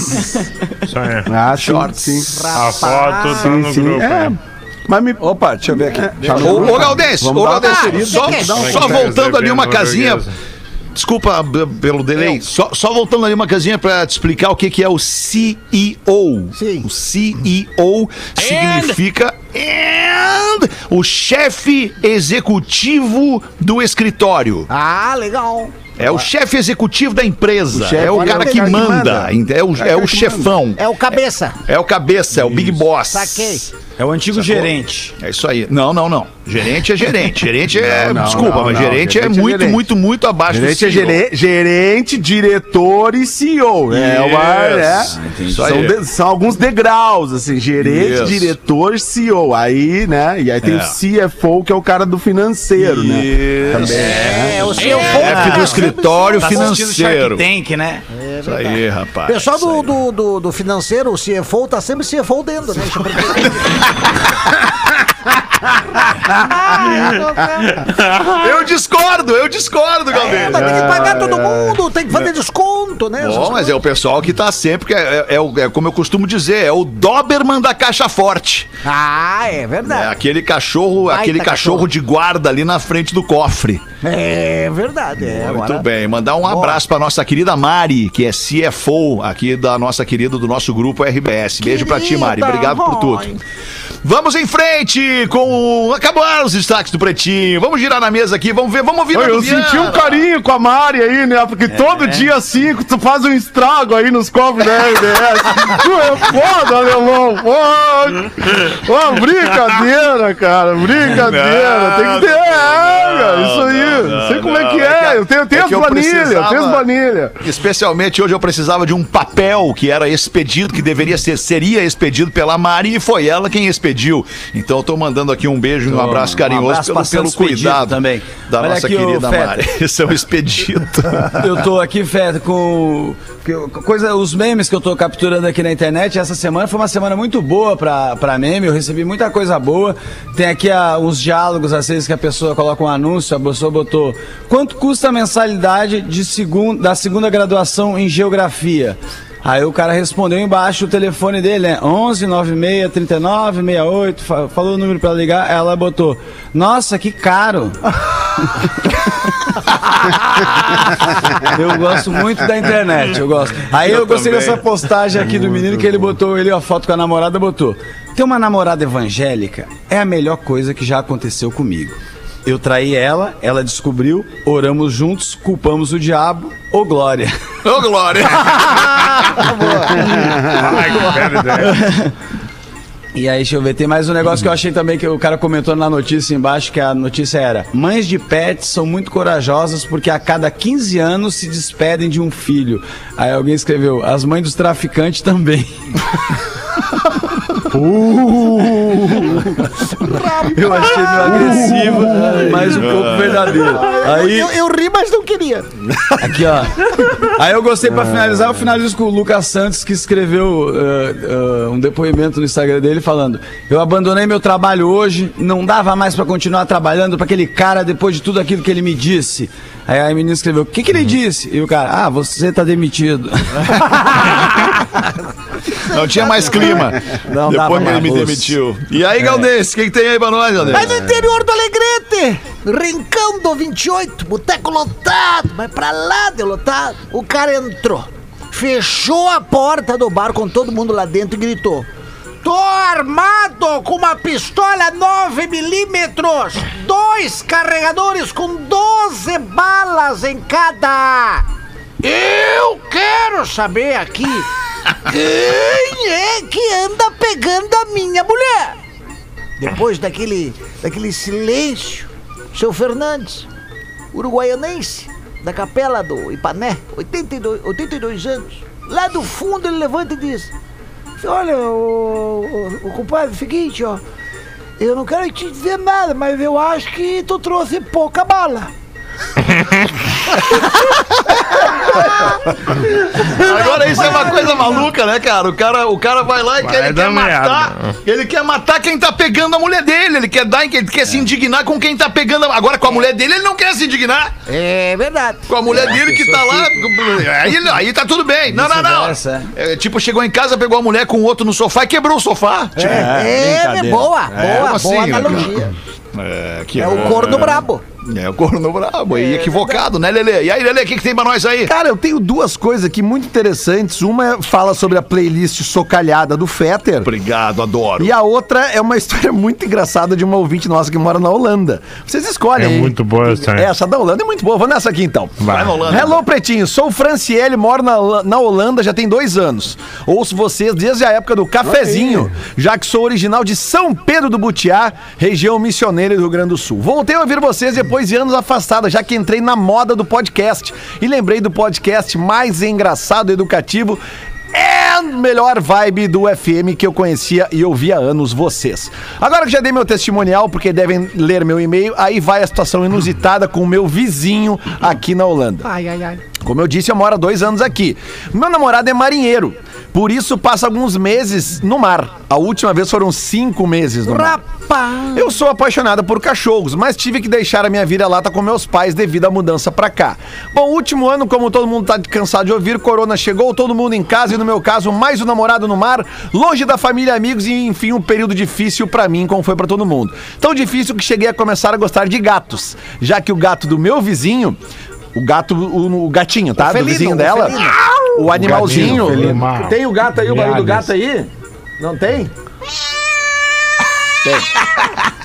Isso aí.
Ah,
Shorts.
sim.
A foto tá no
sim.
grupo.
É.
né?
Mas me.
Opa, deixa eu ver aqui.
Tá no
Ô,
grupo.
ô Galdêncio,
Vamos
ô
dar uma
Galdêncio,
conferida.
só,
é?
só
Tá
voltando ali uma casinha. Desculpa b- pelo delay. Só, só voltando ali uma casinha pra te explicar o que, que é o CEO.
Sim.
O CEO significa and, o chefe executivo do escritório.
Ah, legal.
É o chefe executivo da empresa.
chefe
é o
é
cara
o
que
cara que
manda.
manda.
É o, é o chefão.
É o cabeça.
É o cabeça, é o Big Boss.
Saquei.
É o antigo gerente.
É isso aí. Não, não, não. Gerente é gerente. Gerente é.
Não, não,
desculpa,
não,
mas
não.
gerente, é
Gerente é
muito,
gerente.
muito, muito abaixo
Gerente
do
é
CEO.
gere- gerente, diretor e CEO. É uma.
Isso.
né?
Isso
São, de- são alguns degraus, assim, gerente,
Isso.
diretor e CEO. Aí, né? E aí tem
É.
o CFO, que é o cara do financeiro, né?
Isso.
É, o seu
Chefe do escritório
Tá
financeiro.
Tank, né?
Isso aí, rapaz.
Pessoal do, do, do, do financeiro, o CFO, tá sempre CFO dentro, né? Eu
discordo, eu discordo,
É,
Galdêncio.
mas tem que pagar todo mundo, tem que fazer desconto, né?
Bom, mas é o pessoal que tá sempre, é, é- é é como eu costumo dizer, é o Doberman da caixa forte.
Ah, é
É
verdade.
aquele cachorro,
Baita
aquele cachorro,
cachorro.
de guarda ali na frente do cofre.
É, verdade. É,
Muito
agora-
bem, mandar um abraço pra nossa querida Mari, que é CFO aqui da nossa querida, do nosso grupo RBS. Beijo pra ti, Mari.
Querida,
Obrigado por tudo. Vamos em frente com. Acabaram os destaques do Pretinho. Vamos girar na mesa aqui, vamos ver, vamos ouvir
Oi, eu senti um carinho com a Mari aí, né? Porque todo dia cinco tu faz um estrago aí nos cofres da RBS. tu é foda, alemão. Pô, Pô, brincadeira, cara. Brincadeira. Tem que ter. É, cara, isso aí.
não,
sei como é
não,
que
é
é. eu tenho, eu tenho
é
as
que eu
planilhas, eu tenho planilhas.
Especialmente hoje eu precisava de um papel que era expedido, que deveria ser, seria expedido pela Mari e foi ela quem expediu. Então eu tô mandando aqui um beijo e um abraço
um
carinhoso
abraço
pelo, pelo cuidado
também.
da
Olha
nossa querida. Mari. Esse é o expedito.
Eu tô aqui, Feta, com coisa, os memes que eu tô capturando aqui na internet. Essa semana foi uma semana muito boa pra, pra meme. Eu recebi muita coisa boa. Tem aqui ah, uns diálogos, às vezes, que a pessoa coloca um anúncio. A pessoa botou: Quanto custa a mensalidade de segun, da segunda graduação em geografia? Aí o cara respondeu embaixo o telefone dele, né? 11 96 39 68. fa- Falou o número pra ligar. Ela botou: Nossa, que caro. Eu gosto muito da internet, eu gosto. Aí eu,
Eu
gostei
também.
dessa postagem aqui do menino que ele botou ele a foto com a namorada, botou. Ter uma namorada evangélica é a melhor coisa que já aconteceu comigo. Eu traí ela, ela descobriu, oramos juntos, culpamos o diabo, ô glória.
Ô, Glória!
Ai, ideia.
E aí, deixa eu ver, tem mais um negócio que eu achei também que o cara comentou na notícia embaixo, que a notícia era: Mães de pets são muito corajosas porque a cada 15 anos se despedem de um filho. Aí alguém escreveu: As mães dos traficantes também. Eu achei meio agressivo, mas um pouco verdadeiro. Aí,
Eu, eu ri, mas não queria.
Aqui, ó. Aí eu gostei pra finalizar, eu finalizo com o Lucas Santos, que escreveu eh, um depoimento no Instagram dele falando: Eu abandonei meu trabalho hoje, não dava mais pra continuar trabalhando pra aquele cara depois de tudo aquilo que ele me disse. Aí a menina escreveu: O que, que ele disse? E o cara: Ah, você tá demitido.
Não tinha mais clima.
Não
Depois que ele me demitiu. E aí, Galdense, o que, que tem aí pra nós,
Mas no
Galdense?
interior do Alegrete, Rincão do 28, boteco lotado, mas pra lá de lotado, o cara entrou, fechou a porta do bar com todo mundo lá dentro e gritou: Tô armado com uma pistola 9 milímetros, dois carregadores com 12 balas em cada. Eu quero saber aqui quem é que anda pegando a minha mulher. Depois daquele, daquele silêncio, seu Fernandes, uruguaianense, da capela do Ipané, 82, 82 anos, lá do fundo ele levanta e diz: Olha, o, o, o compadre, é o seguinte, ó, eu não quero te dizer nada, mas eu acho que tu trouxe pouca bala.
Agora isso é uma coisa maluca, né, cara? O cara, o cara vai lá e
Vai
quer, ele quer matar.
merda.
Ele quer matar quem tá pegando a mulher dele. Ele quer dar, ele quer se indignar com quem tá pegando. a- Agora com a mulher dele, ele não quer se indignar.
É verdade.
Com a mulher dele que tá lá. Aí, aí tá tudo bem. Não, não, não.
Vice-versa,
É, tipo, chegou em casa, pegou a mulher com o outro no sofá e quebrou o sofá. Tipo,
É, boa, boa, boa
assim, né,
analogia.
é, que
É o corno brabo.
É o corno brabo. E equivocado, né, Lelê? E aí, Lelê, o que, que tem pra nós aí?
Cara, eu tenho duas coisas aqui muito interessantes. Uma é- fala sobre a playlist socalhada do Fetter.
Obrigado, adoro.
E a outra é uma história muito engraçada de uma ouvinte nossa que mora na Holanda. Vocês escolhem.
É
hein?
muito boa essa, né?
Essa da Holanda é muito boa. Vou nessa aqui então.
Vai.
na Holanda.
Hello, Pretinho. Sou o Franciele, moro na, na Holanda já tem dois anos. Ouço vocês desde a época do cafezinho, já que sou original de São Pedro do Butiá, região missioneira do Rio Grande do Sul. Voltei a ouvir vocês depois de anos afastada, já que entrei na moda do podcast. E lembrei do podcast mais engraçado e educativo. É melhor vibe do FM que eu conhecia e ouvia há anos vocês. Agora que já dei meu testemunial, porque devem ler meu e-mail, aí vai a situação inusitada com o meu vizinho aqui na Holanda.
Ai, ai, ai.
Como eu disse, eu moro há dois anos aqui. Meu namorado é marinheiro, por isso passa alguns meses no mar. A última vez foram cinco meses no mar.
Rapaz.
Eu sou apaixonada por cachorros, mas tive que deixar a minha vira-lata com meus pais devido à mudança pra cá. Bom, último ano, como todo mundo tá cansado de ouvir, Corona chegou, todo mundo em casa e no meu caso, mais o namorado no mar, longe da família e amigos e enfim, um período difícil pra mim, como foi pra todo mundo. Tão difícil que cheguei a começar a gostar de gatos, já que o gato do meu vizinho, o gato, o, o gatinho, tá? do
felino,
vizinho
o
dela,
felino.
O animalzinho. Tem o gato aí, o barulho do gato aí? Não tem?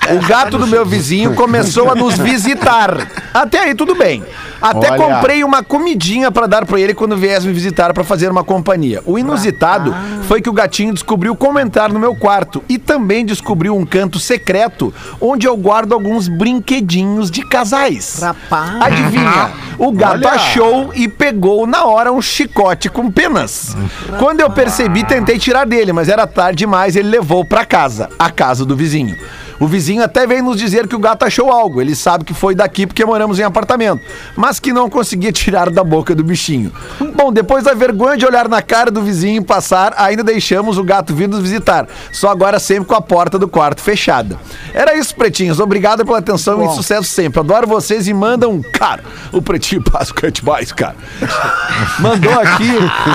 O gato do meu vizinho começou a nos visitar. Até aí tudo bem. Até
Olha.
comprei uma comidinha pra dar pra ele quando viesse me visitar pra fazer uma companhia. O inusitado foi que o gatinho descobriu como entrar no meu quarto e também descobriu um canto secreto onde eu guardo alguns brinquedinhos de casais.
Rapaz.
Adivinha? O gato
Olha.
achou e pegou na hora um chicote com penas. Quando eu percebi, tentei tirar dele, mas era tarde demais, ele levou pra casa, a casa do vizinho. O vizinho até veio nos dizer que o gato achou algo. Ele sabe que foi daqui porque moramos em apartamento, mas que não conseguia tirar da boca do bichinho. Bom, depois da vergonha de olhar na cara do vizinho passar, ainda deixamos o gato vir nos visitar. Só agora sempre com a porta do quarto fechada. Era isso, pretinhos. Obrigado pela atenção e sucesso sempre. Adoro vocês e mandam, cara, o pretinho básico é demais, cara. Mandou aqui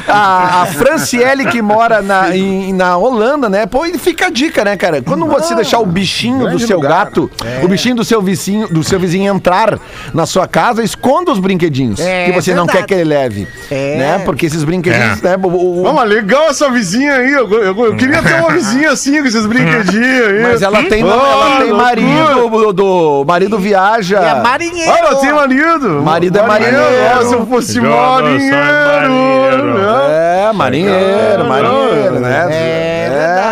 a, a Franciele que mora na, em- na Holanda, né? Pô, e fica a dica, né, cara? Quando você deixar o bichinho do
grande
seu
lugar.
gato, o bichinho do seu vizinho, do seu vizinho entrar na sua casa, esconda os brinquedinhos
É
que você não
verdade.
quer que ele leve,
É.
né? Porque esses brinquedinhos,
É.
né? o- o-
Vamos, legal essa vizinha aí. Eu, eu- eu queria ter uma vizinha assim, com esses brinquedinhos aí.
mas ela tem,
Oh,
ela tem marido, do, do- marido viaja.
É marinheiro.
Ah, ela tem marido.
Marido é marinheiro.
Ah, se eu fosse
Jogador só é
marinheiro.
marinheiro.
né?
É, marinheiro, marinheiro, né?
É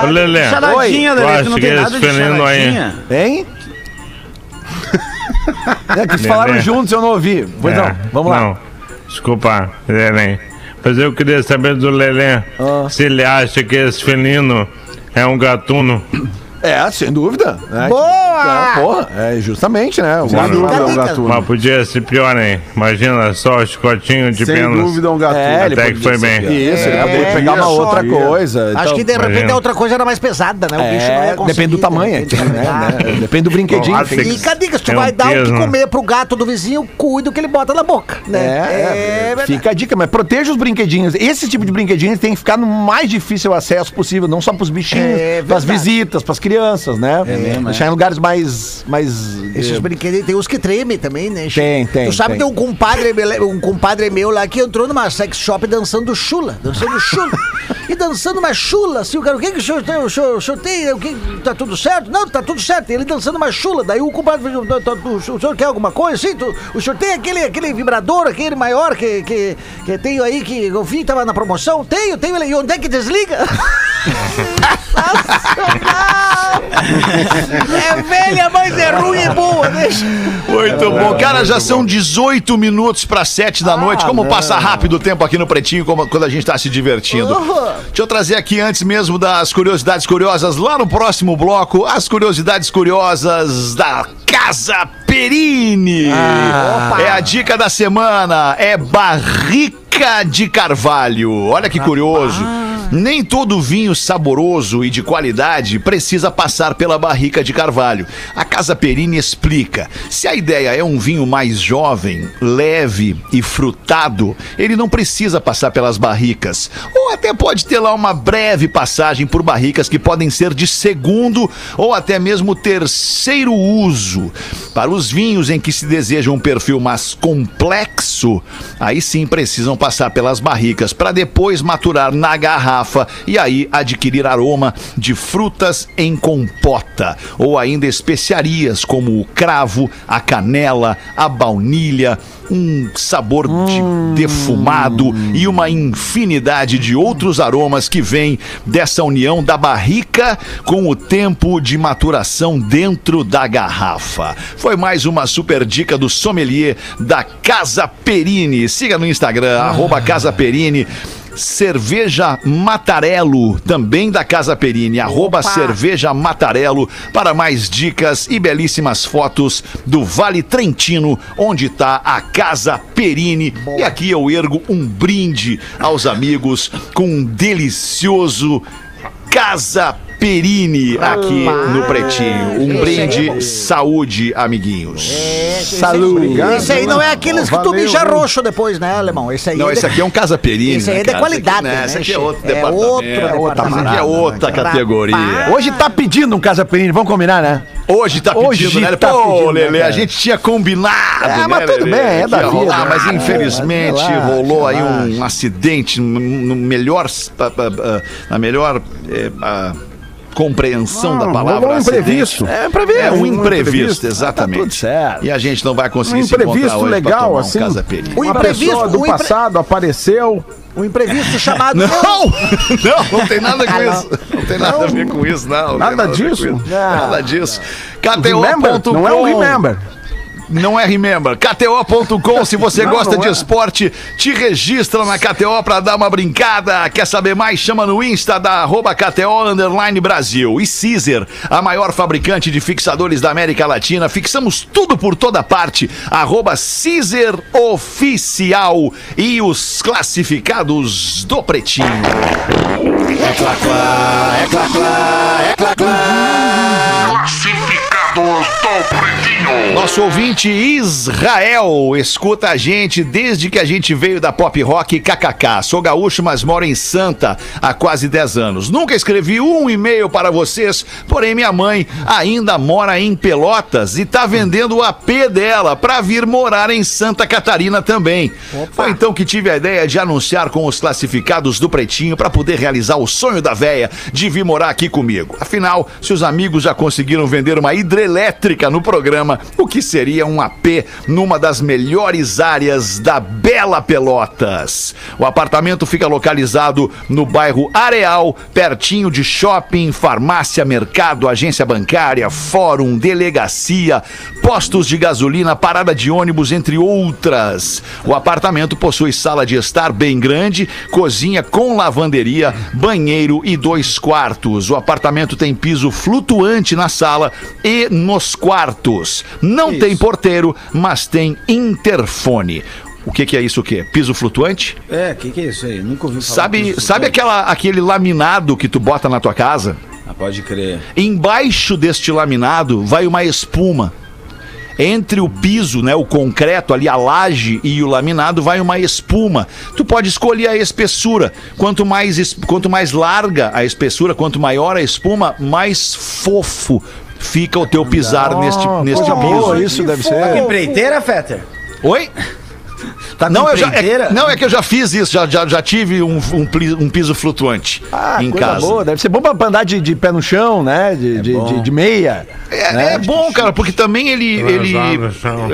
Ô. Lelê.
Charadinha. Lelê, tu não tem
que
nada
esse
de
felino aí-
charadinha.
Hein? É que eles falaram juntos, eu não ouvi. Pois
É,
não, vamos lá.
Não, desculpa, Lelê. Mas eu queria saber do Lelê
Ah.
se ele acha que esse felino é um gatuno.
É, sem dúvida. né?
Boa!
É, porra, é justamente, né? O
Sem
gato-
dúvida, é um
a
gatuno.
Mas podia ser pior, hein? Imagina só o chicotinho de
Sem
penas.
dúvida, é um gatuno.
É, ele
Até que foi bem.
Isso, ele
É,
poderia pegar uma outra
ia.
coisa.
Acho
então-
que de repente
imagina.
a outra coisa era mais pesada, né? O bicho não ia
É,
conseguir.
depende do tamanho,
de repente,
né? né? Depende do brinquedinho.
E cadê que se tu
um
vai dar o que
né?
comer pro gato do vizinho, cuida do que ele bota na boca,
É,
né?
é,
verdade.
fica a dica, mas proteja os brinquedinhos. Esse tipo de brinquedinho tem que ficar no mais difícil acesso possível, não só pros bichinhos,
É
pras visitas, pras crianças, né?
mesmo,
Deixar em lugares mais. mais
Esses
eh,
brinquedos, tem uns que tremem também, né?
Tem, tem,
Tu sabe
tem.
que tem um compadre, meu- um compadre meu lá que entrou numa sex shop dançando chula, dançando chula. e dançando uma chula, assim, o cara, o que que o senhor tem? O senhor, o senhor tem? O que, tá tudo certo? Não, tá tudo certo. Ele dançando uma chula. Daí o compadre fez, "Tá- o senhor- o senhor quer alguma coisa? Sim, tu- o senhor tem aquele, aquele vibrador, aquele maior que, que, que tenho aí, que eu vi, tava na promoção? Tenho, tenho. ele. E onde é que desliga? Sensacional! É velha, mas é ruim e boa, deixa.
Muito bom. Cara, já são 18 minutos para 7 da noite. Como passa rápido o tempo aqui no Pretinho, como- quando a gente tá se divertindo. Deixa eu trazer aqui antes mesmo das curiosidades curiosas, lá no próximo bloco, as curiosidades curiosas da Casa Perini. é a dica da semana, é barrica de carvalho. Olha que curioso. Nem todo vinho saboroso e de qualidade precisa passar pela barrica de carvalho. A Casa Perini explica: se a ideia é um vinho mais jovem, leve e frutado, ele não precisa passar pelas barricas. Ou até pode ter lá uma breve passagem por barricas que podem ser de segundo ou até mesmo terceiro uso. Para os vinhos em que se deseja um perfil mais complexo, aí sim precisam passar pelas barricas para depois maturar na garrafa e aí adquirir aroma de frutas em compota ou ainda especiarias como o cravo, a canela, a baunilha, um sabor de defumado e uma infinidade de outros aromas que vêm dessa união da barrica com o tempo de maturação dentro da garrafa. Foi mais uma super dica do sommelier da Casa Perini. Siga no Instagram, arroba Casa Perini. Cerveja Matarelo, também da Casa Perini, arroba Cerveja Matarelo, para mais dicas e belíssimas fotos do Vale Trentino, onde está a Casa Perini. E aqui eu ergo um brinde aos amigos com um delicioso Casa Perini aqui no Pretinho. Um brinde, saúde, amiguinhos.
Saúde.
Esse aí não é aqueles que tu mija roxo depois, né, alemão? Esse aí
Não,
é
esse aqui é um Casa Perini.
Esse aí
né,
é de qualidade,
Esse aqui,
né,
Esse aqui é outro
É
departamento.
outro departamento.
Esse aqui é outra categoria.
Hoje tá pedindo um Casa Perini, vamos combinar, né?
Hoje tá pedindo,
Hoje
né?
tá
Pô,
pedindo, né,
Lelê, a gente tinha combinado.
É,
né,
mas tudo
Lelê,
bem, é da vida,
rolar,
né?
Mas
Ah,
infelizmente
sei lá,
rolou aí um acidente no, melhor. pa- pa- pa- Na melhor. é, compreensão da
Ah,
palavra
um
acidente.
imprevisto.
É, imprevisto. É um
Um
imprevisto,
imprevisto.
exatamente.
Tá tudo certo.
E a gente não vai conseguir
Um
se encontrar
imprevisto legal,
um
assim.
Casa Peri.
O imprevisto,
do
impre-
passado apareceu.
Um imprevisto chamado.
Não! Não, não tem nada com
Ah, não.
isso. Não tem nada a ver com isso, não. não
Nada
a ver
disso?
Nada disso.
Remember?
KTO.com.
Não é um remember.
Não é Remember. KTO.com, se você
Não,
gosta
não
de
é.
esporte, te registra na KTO pra dar uma brincada. Quer saber mais? Chama no Insta da arroba KTO Underline Brasil. E Caesar, a maior fabricante de fixadores da América Latina. Fixamos tudo por toda parte. Arroba Caesar Oficial. E os classificados do Pretinho. É clá, clá, é clá, clá, é clá, clá. Nosso ouvinte Israel escuta a gente desde que a gente veio da pop rock KKK. Sou gaúcho, mas moro em Santa há quase 10 anos. Nunca escrevi um e-mail para vocês, porém minha mãe ainda mora em Pelotas e tá vendendo o AP dela para vir morar em Santa Catarina também. Foi então que tive a ideia de anunciar com os classificados do Pretinho para poder realizar o sonho da véia de vir morar aqui comigo. Afinal, se os amigos já conseguiram vender uma hidrelétrica no programa, o que seria um AP numa das melhores áreas da Bela Pelotas? O apartamento fica localizado no bairro Areal, pertinho de shopping, farmácia, mercado, agência bancária, fórum, delegacia, postos de gasolina, parada de ônibus, entre outras. O apartamento possui sala de estar bem grande, cozinha com lavanderia, banheiro e dois quartos. O apartamento tem piso flutuante na sala e nos quartos. Não tem porteiro, mas tem interfone. O que, que é isso o quê? Piso flutuante?
É, o que, que é isso aí? Nunca ouvi falar.
Sabe, sabe aquela, aquele laminado que tu bota na tua casa?
Ah, pode crer.
Embaixo deste laminado vai uma espuma. Entre o piso, né, o concreto ali, a laje e o laminado vai uma espuma. Tu pode escolher a espessura. Quanto mais, quanto mais larga a espessura, quanto maior a espuma, mais fofo fica o teu pisar neste, neste
coisa boa
piso.
isso deve
Tá
ser.
com empreiteira, Fetter?
Oi?
Tá
Não, eu já,
empreiteira?
é, não, é que eu já fiz isso, já, já, já tive um, um, um piso flutuante
Ah,
em
coisa
casa.
boa. Deve ser bom pra andar de, de pé no chão, né? De, de, de, de meia.
É, é bom, cara, porque também ele, ele,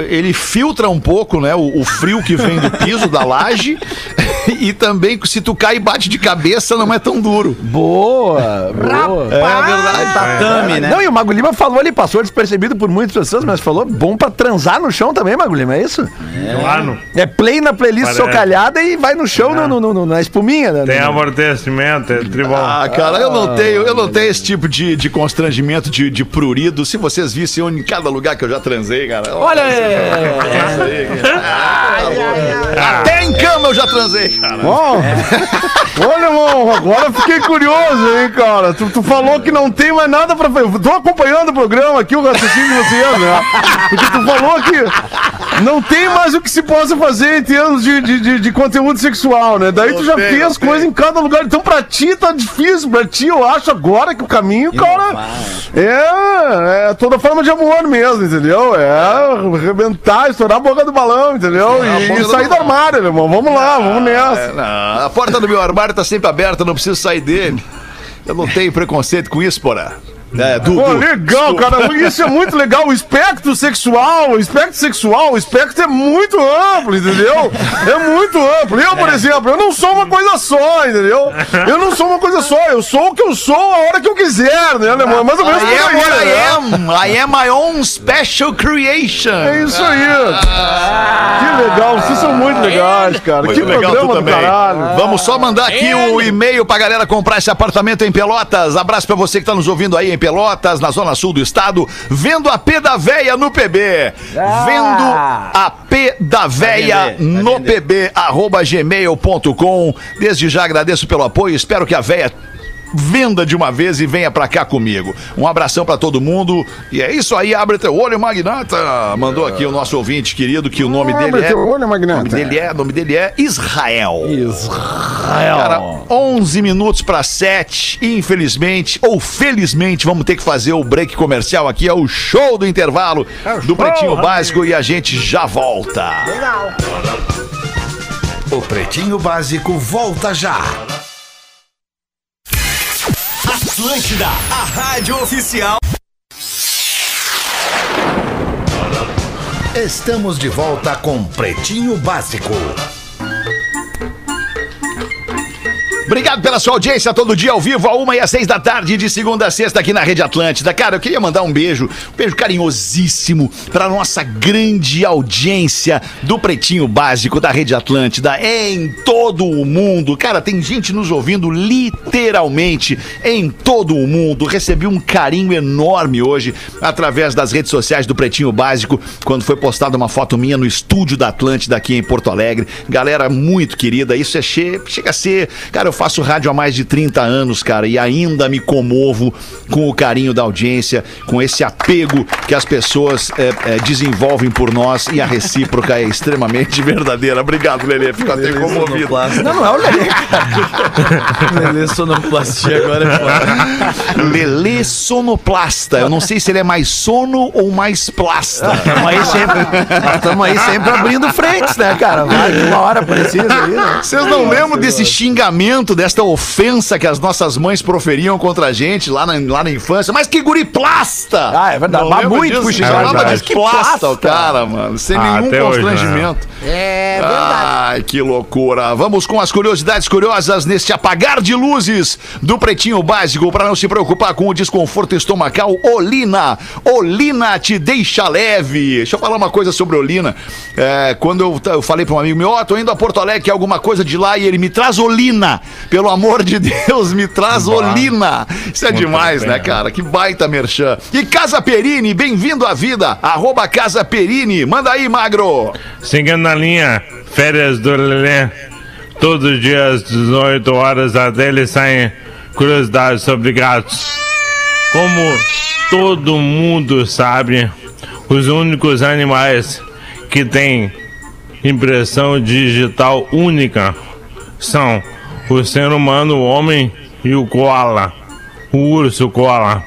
ele filtra um pouco, né, o, o frio que vem do piso, da laje, e também se tu cai e bate de cabeça, não é tão duro.
Boa, boa.
É verdade.
Tatame, né?
Não, e o Mago Lima falou ali, passou despercebido por muitas pessoas, mas falou bom pra transar no chão também, Mago Lima, é isso?
Claro.
É play na playlist
Parece.
socalhada e vai no chão no, no- no- na espuminha. Né?
Tem amortecimento, é tribal.
Ah, cara, eu não tenho, eu não tenho esse tipo de, de constrangimento de, de prurido. Se vocês vissem em cada lugar que eu já transei, cara.
Olha aí.
Até em cama eu já transei, cara.
Ó, Olha, irmão, agora eu fiquei curioso, hein, cara. Tu, tu falou que não tem mais nada pra fazer. Eu Tô acompanhando o programa aqui, o raciocínio de vocês, né? Porque tu falou que não tem mais o que se possa fazer em termos de, de, de- de conteúdo sexual, né? Daí tu já
tem,
fez coisas em cada lugar. Então pra ti tá difícil. Pra ti, eu acho agora que o caminho, cara, é, é toda forma de amor mesmo, entendeu? É arrebentar, estourar a boca do balão, entendeu? E, e
do
sair do
balão.
armário, irmão. Vamos lá, vamos nessa.
É, não, a porta do meu armário tá sempre aberta, não preciso sair dele. Eu não tenho preconceito com isso, porra. É, Dudu.
Pô, legal, cara. Isso é muito legal. O espectro sexual, o espectro sexual, o espectro é muito amplo, entendeu? É muito amplo. Eu, por exemplo, eu não sou uma coisa só, entendeu? Eu não sou uma coisa só. Eu sou o que eu sou a hora que eu quiser, né, Alemão? Mais ou menos
I am
aí,
what
né?
I am. I am my own special creation.
É isso aí. Que legal. Vocês são muito legais, cara.
Muito
que
legal
programa do
também.
caralho.
Vamos só mandar aqui o e-mail pra galera comprar esse apartamento em Pelotas. Abraço pra você que tá nos ouvindo aí em Pelotas, na zona sul do estado, vendo a P da Véia no PB. Vendo a P da Véia no pb arroba gmail.com. Desde já agradeço pelo apoio, espero que a Véia venda de uma vez e venha pra cá comigo. Um abração pra todo mundo. E é isso aí, abre teu olho, Magnata. Mandou aqui o nosso ouvinte querido que o nome dele
Abre
é
teu olho,
o
Magnata.
nome dele é, o nome dele é Israel.
Israel.
Cara, 11 minutos para 7. Infelizmente, ou felizmente, vamos ter que fazer o break comercial aqui. É o show do intervalo do Pretinho Básico e a gente já volta.
O Pretinho Básico volta já.
Atlântida, a rádio oficial.
Estamos de volta com Pretinho Básico.
Obrigado pela sua audiência todo dia ao vivo, a uma e às seis da tarde, de segunda a sexta aqui na Rede Atlântida. Cara, eu queria mandar um beijo, um beijo carinhosíssimo pra nossa grande audiência do Pretinho Básico da Rede Atlântida em todo o mundo. Cara, tem gente nos ouvindo literalmente em todo o mundo. Recebi um carinho enorme hoje através das redes sociais do Pretinho Básico, quando foi postada uma foto minha no estúdio da Atlântida aqui em Porto Alegre. Galera muito querida, isso é che... chega a ser. Cara, eu faço rádio há mais de 30 anos, cara, e ainda me comovo com o carinho da audiência, com esse apego que as pessoas é, é, desenvolvem por nós e a recíproca é extremamente verdadeira. Obrigado, Lelê. Fico até comovido.
Não, não é o Lelê,
Lelê sonoplastia agora é foda.
Lelê sonoplasta. Eu não sei se ele é mais sono ou mais plasta.
Estamos aí sempre, nós estamos aí sempre abrindo frentes, né, cara? Vai, uma hora precisa aí, né?
Vocês não lembram desse xingamento, desta ofensa que as nossas mães proferiam contra a gente lá na, lá na infância? Mas que guri plasta!
Ah, é verdade.
Não
Mas muito
disso? Chamava
xingado.
de que plasta o cara, mano. Sem
Ah,
nenhum
hoje,
constrangimento.
É verdade.
Ai, que loucura. Vamos com as curiosidades curiosas neste apagar de luzes do Pretinho Básico para não se preocupar com o desconforto estomacal. Olina. Olina te deixa leve. Deixa eu falar uma coisa sobre Olina. É, quando eu, eu falei para um amigo meu, ó, tô indo a Porto Alegre, alguma coisa de lá, e ele me traz Olina. Pelo amor de Deus, me traz Olina. Isso é
Muito
demais,
bem.
né, cara? Que baita merchan. E Casa Perini, bem-vindo à vida. Arroba Casa Perini. Manda aí, magro.
Seguindo na linha, férias do Lelê. Todos os dias, 18 horas, a dele saem curiosidades sobre gatos. Como todo mundo sabe, os únicos animais que têm impressão digital única são o ser humano, o homem e o koala, o urso koala.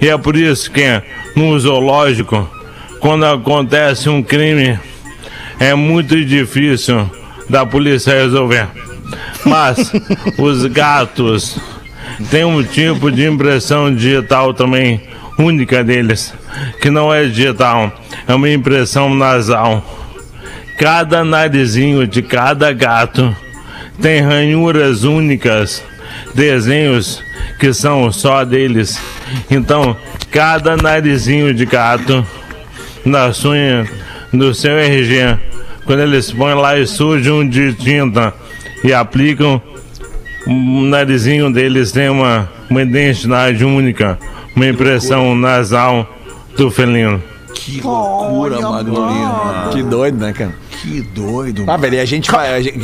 E é por isso que no zoológico, quando acontece um crime, é muito difícil da polícia resolver. Mas os gatos têm um tipo de impressão digital também única deles, que não é digital, é uma impressão nasal. Cada narizinho de cada gato tem ranhuras únicas, desenhos que são só deles. Então, cada narizinho de gato na sunha do seu RG, quando eles põem lá e sujam de tinta e aplicam, o narizinho deles tem uma, uma identidade única, uma impressão nasal do felino.
Que loucura, Magnolina.
Que doido, né, cara?
Que doido.
Ah, velho, e a gente vai. a gente-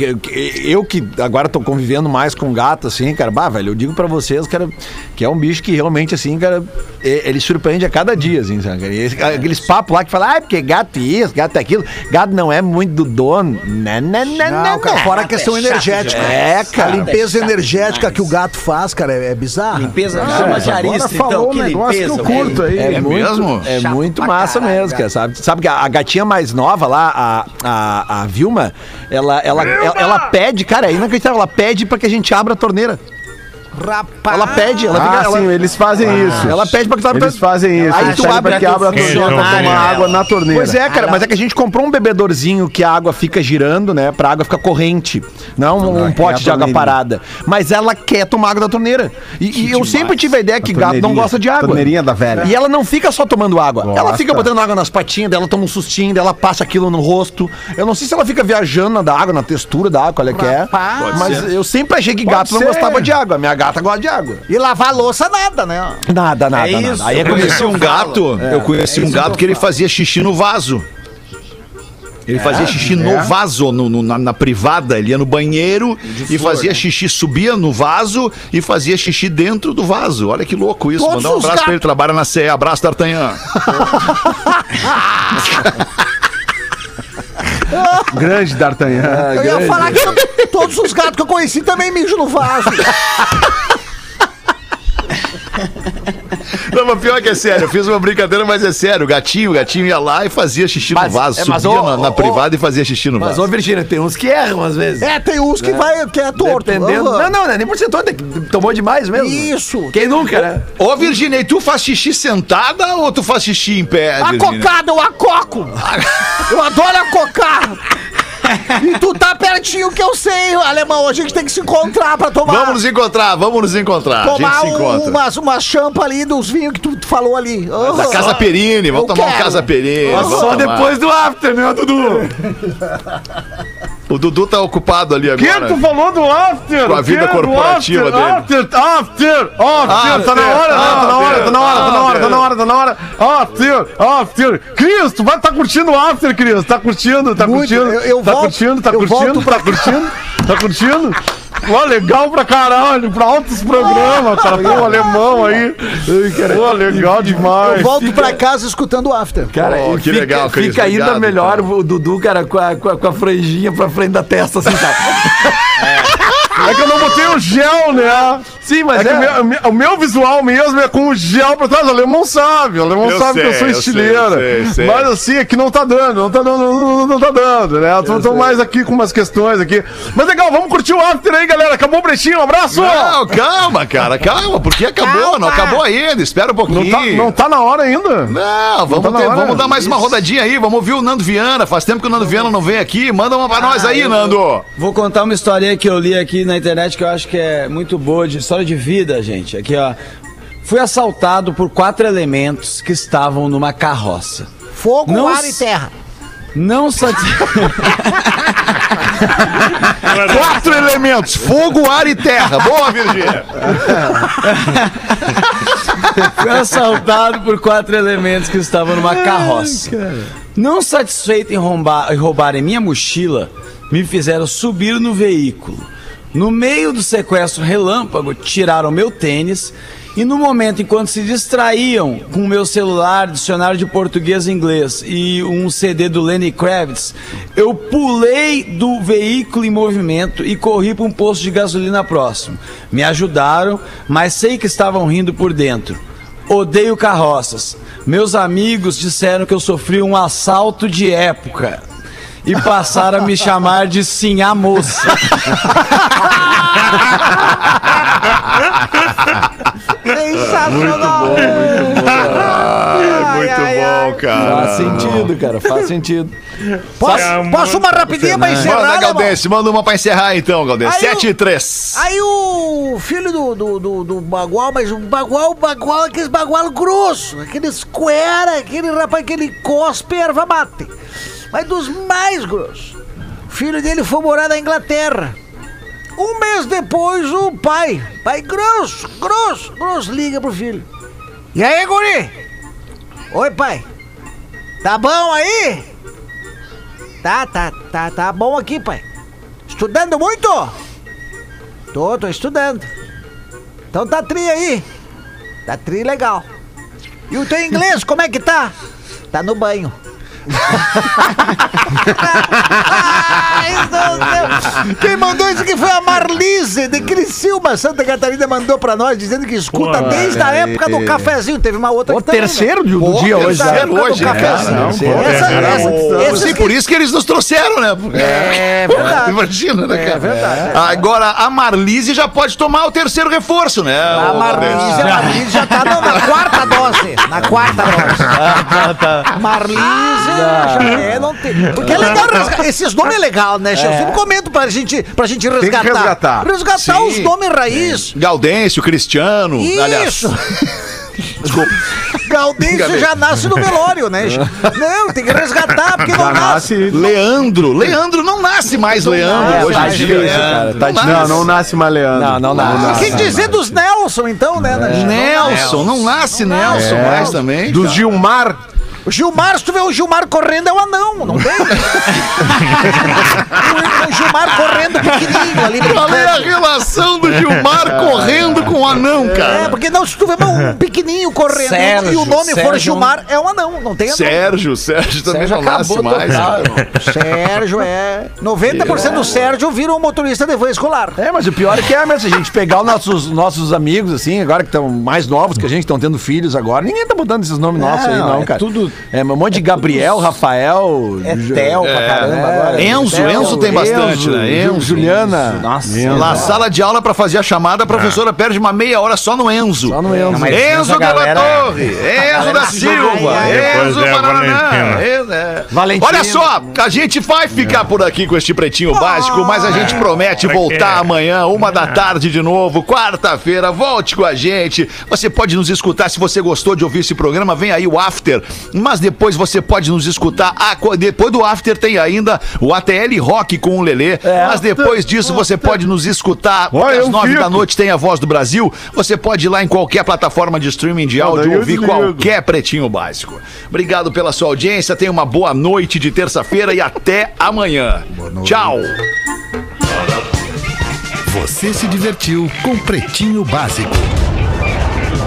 eu- que agora tô convivendo mais com gato, assim, cara. Bah, velho, eu digo pra vocês, cara, que é um bicho que realmente, assim, cara, e- ele surpreende a cada dia, assim, sabe? cara? E esse- aqueles papos lá que falam, ah, porque gato isso, gato aquilo. Gato não é muito do dono. Não, não, não, não.
Não, cara, fora a questão energética.
É,
A
cara.
limpeza energética que o gato faz, cara, é, é bizarra.
Limpeza
Ah,
chama
mas
de
agora
arista,
falou
então.
um
Que
negócio
limpeza,
que eu curto aí.
É,
É
muito,
mesmo?
É
Chato
muito
pra
massa
caralho,
mesmo,
cara.
cara, sabe? Sabe que a, a gatinha mais nova lá, a, a, a Vilma, ela, ela, ela, ela pede, cara, é inacreditável, ela pede pra que a gente abra a torneira.
Rapaz.
Ela pede, ela fica.
Ah,
ela,
sim, eles fazem isso.
ela pede pra que tu abra
Eles fazem isso.
Aí
Eles
tu abre
pra que abra a torneira pra tomar
ela?
água na torneira.
Pois é, cara, mas é que a gente comprou um bebedorzinho que a água fica girando, né? Pra água ficar corrente. Não um, um
é
pote
a
de água parada. Mas ela quer tomar água da torneira. E, e eu sempre tive a ideia que gato não gosta de água.
Torneirinha da velha.
E ela não fica só tomando água. Ela
Gosta.
fica botando água nas patinhas dela, toma um sustinho dela, passa aquilo no rosto. Eu não sei se ela fica viajando na água, na textura da água, qual é que é. Mas eu sempre achei que gato não gostava de água. Minha gata gosta de água.
E lavar a louça, nada, né?
Nada, nada,
É
nada. Aí é
Eu conheci um gato, eu conheci um gato que ele fazia xixi no vaso. Ele fazia xixi no vaso, no- no- na, na privada, ele ia no banheiro e fazia xixi, subia no vaso e fazia xixi dentro do vaso. Olha que louco isso.
Todos
Mandar um abraço pra ele, trabalha na CE. Abraço, D'Artagnan.
Grande D'Artagnan.
Eu ia falar que todos os gatos que eu conheci também mijam no vaso.
Não, mas pior que é sério. Eu fiz uma brincadeira, mas é sério. O gatinho, o gatinho ia lá e fazia xixi
Mas-
no vaso.
é, mas,
subia
ô,
na, na
ô,
privada e fazia xixi no
Mas,
vaso.
ô, Virgínia, tem uns que erram às vezes.
É, tem uns que vai, que é torto.
Dependendo.
Aham.
Não, não, não é nem por ser todo. é Tomou demais mesmo.
Isso.
Quem nunca, né?
Ô, Virginia, e tu faz xixi sentada ou tu faz xixi em pé,
A
Virgínia?
cocada, eu acoco. Eu adoro acocar. E tu tá pertinho que eu sei, alemão. A gente tem que se encontrar pra tomar.
Vamos nos encontrar, vamos nos encontrar. a
tomar
gente se
um,
encontra.
umas, umas champa ali dos vinhos que tu falou ali.
Da
Aham.
Casa Perini, vamos
Eu
tomar um
quero.
Casa Perini.
Só
tomar.
depois do after, né, Dudu?
O Dudu tá ocupado ali
que
agora.
tu falou do after?
Com a vida corporativa
after,
dele.
After, after, after, tá na hora, né? Tá na hora, tá na hora, tá na hora, tá na hora, tá na hora. After, after. Cris, tu vai tá curtindo o after, Cris. Tá curtindo, tá
Muito.
curtindo.
Eu- eu
tá
volto-
curtindo, tá
eu
curtindo,
volto
tá curtindo, tá curtindo. Ó, legal pra caralho, pra altos programas, cara. Pô, alemão aí. Pô, legal demais.
Eu volto pra casa escutando o after.
Cara,
Oh,
e
que
fica,
legal, Cris,
Fica ainda
obrigado,
melhor
cara.
o Dudu, cara, com a, com, a, com a franjinha pra frente da testa, assim, sabe?
É que eu não botei o gel, né?
Sim, mas
É que o meu, o meu- visual mesmo é com o gel pra trás. O alemão sabe, o alemão
Eu
sabe que eu
sei,
sou
eu sei,
estileira.
sei.
Mas assim, é que não tá dando, não tá dando, não, não- não tá dando, né? Eu tô mais aqui com umas questões aqui. Mas legal, vamos curtir o after aí, galera. Acabou o pretinho, um abraço!
Não, calma, cara, calma, porque acabou, não acabou ainda, espera um pouquinho.
Não tá, não tá na hora ainda.
Não, vamos,
tá na
ter-
hora?
vamos dar mais uma rodadinha aí, vamos ouvir o Nando Viana, faz tempo que o Nando Viana não vem aqui, manda uma pra nós aí,
eu-
Nando.
Vou contar uma historinha que eu li aqui na internet que eu acho que é muito boa, de história de vida, gente. Aqui, ó. Fui assaltado por quatro elementos que estavam numa carroça.
Fogo,
Não
ar e terra.
Não satisfeito.
Quatro elementos, fogo, ar e terra. Boa, Virgínia.
Fui assaltado por quatro elementos que estavam numa carroça. Não satisfeito em roubar, em roubarem minha mochila, me fizeram subir no veículo. No meio do sequestro relâmpago, tiraram meu tênis e no momento enquanto se distraíam com meu celular, dicionário de português e inglês e um CD do Lenny Kravitz, eu pulei do veículo em movimento e corri para um posto de gasolina próximo. Me ajudaram, mas sei que estavam rindo por dentro. Odeio carroças. Meus amigos disseram que eu sofri um assalto de época. E passaram a me chamar de sim a moça.
Sensacional.
Muito
ai,
bom, cara.
Faz sentido, cara, faz sentido.
Posso, posso uma rapidinha pra encerrar,
Manda? Galdense, manda uma pra encerrar então, Galdense.
Aí
7 e 3.
Aí o filho do, do, do, do Bagual, mas o Bagual, o Bagual, aqueles Bagual grosso, aqueles cuera, aquele rapaz, aquele cospe erva mate. Mas dos mais grossos. O filho dele foi morar na Inglaterra. Um mês depois, o pai, pai grosso, grosso, grosso, liga pro filho. E aí, guri? Oi, pai. Tá bom aí? Tá, tá, tá, tá bom aqui, pai. Estudando muito? Tô, tô estudando. Então tá tri aí. Tá tri legal. E o teu inglês, como é que tá? Tá no banho. Ai. Quem mandou isso aqui foi a Marlise de Criciúma, Santa Catarina, mandou pra nós, dizendo que escuta
Pô,
desde a época do cafezinho. Teve uma outra
O
né?
terceiro do, dia hoje,
terceiro
né?
época do
hoje, né?
cafezinho.
Não,
Essa-
é,
essa-
e
que-
por isso que eles nos trouxeram, né?
É verdade.
Imagina, né, cara?
É verdade.
Agora, a Marlise já pode tomar o terceiro reforço, né?
A Marlise, a Marlise já tá na, na quarta dose. Na quarta dose. Marlise, já é, não tem. Porque é legal resgatar. Esses nomes é legal, né, Che? Eu sempre comento pra gente, pra gente resgatar.
resgatar.
Resgatar
Sim.
os nomes raiz.
Gaudêncio, Cristiano, aliás.
Isso. Gaudêncio já nasce no velório, né? Não, tem que resgatar, porque não nasce.
Leandro. Leandro não nasce mais Leandro
É,
hoje
tá
em dia.
cara, tá
Não
difícil.
Não, não nasce mais Leandro.
Não, não, não.
nasce.
Quem dizer dos Nelson, então, né? Che?
Nelson, não nasce Nelson mais também.
Do Gilmar.
O Gilmar, se tu vê o Gilmar correndo, é um anão, não tem? o, o Gilmar correndo pequenininho ali.
Qual é a relação do Gilmar correndo com o anão,
É,
cara?
porque não, se tu vê um pequenininho correndo
Sérgio,
e o nome for
Sérgio-
Gilmar, é um anão, não tem anão.
Sérgio, Sérgio também
Sérgio
não nasce
acabou
mais.
irmão.
Sérgio é. 90% do Sérgio vira um motorista de van escolar.
É, mas o pior é que é mesmo, se a gente pegar os nossos, nossos amigos, assim, agora que estão mais novos que a gente, estão tendo filhos agora, ninguém tá botando esses nomes nossos aí,
Não,
não,
é
cara.
tudo-
É um monte de Gabriel, Rafael.
É Theo pra caramba agora.
Enzo, Enzo tem bastante, né? Enzo.
Juliana.
Nossa.
Na sala de aula, pra fazer a chamada, a professora perde uma meia hora só no Enzo.
Só no Enzo.
Enzo
a
de la
galera-
Torre, Enzo da Silva, Enzo
é
Paraná.
Valentina.
Enzo, é.
Valentina.
Olha só, a gente vai ficar por aqui com este pretinho básico, mas a gente promete voltar amanhã, uma da tarde de novo, quarta-feira. Volte com a gente. Você pode nos escutar se você gostou de ouvir esse programa, vem aí o After. Mas depois você pode nos escutar. a- depois do After tem ainda o ATL Rock com o Lelê. Mas depois disso você pode nos escutar.
Olha,
às nove da noite tem a Voz do Brasil. Você pode ir lá em qualquer plataforma de streaming de áudio
eu
ouvir qualquer Pretinho Básico. Obrigado pela sua audiência. Tenha uma boa noite de terça-feira e até amanhã. Tchau.
Você se divertiu com Pretinho Básico.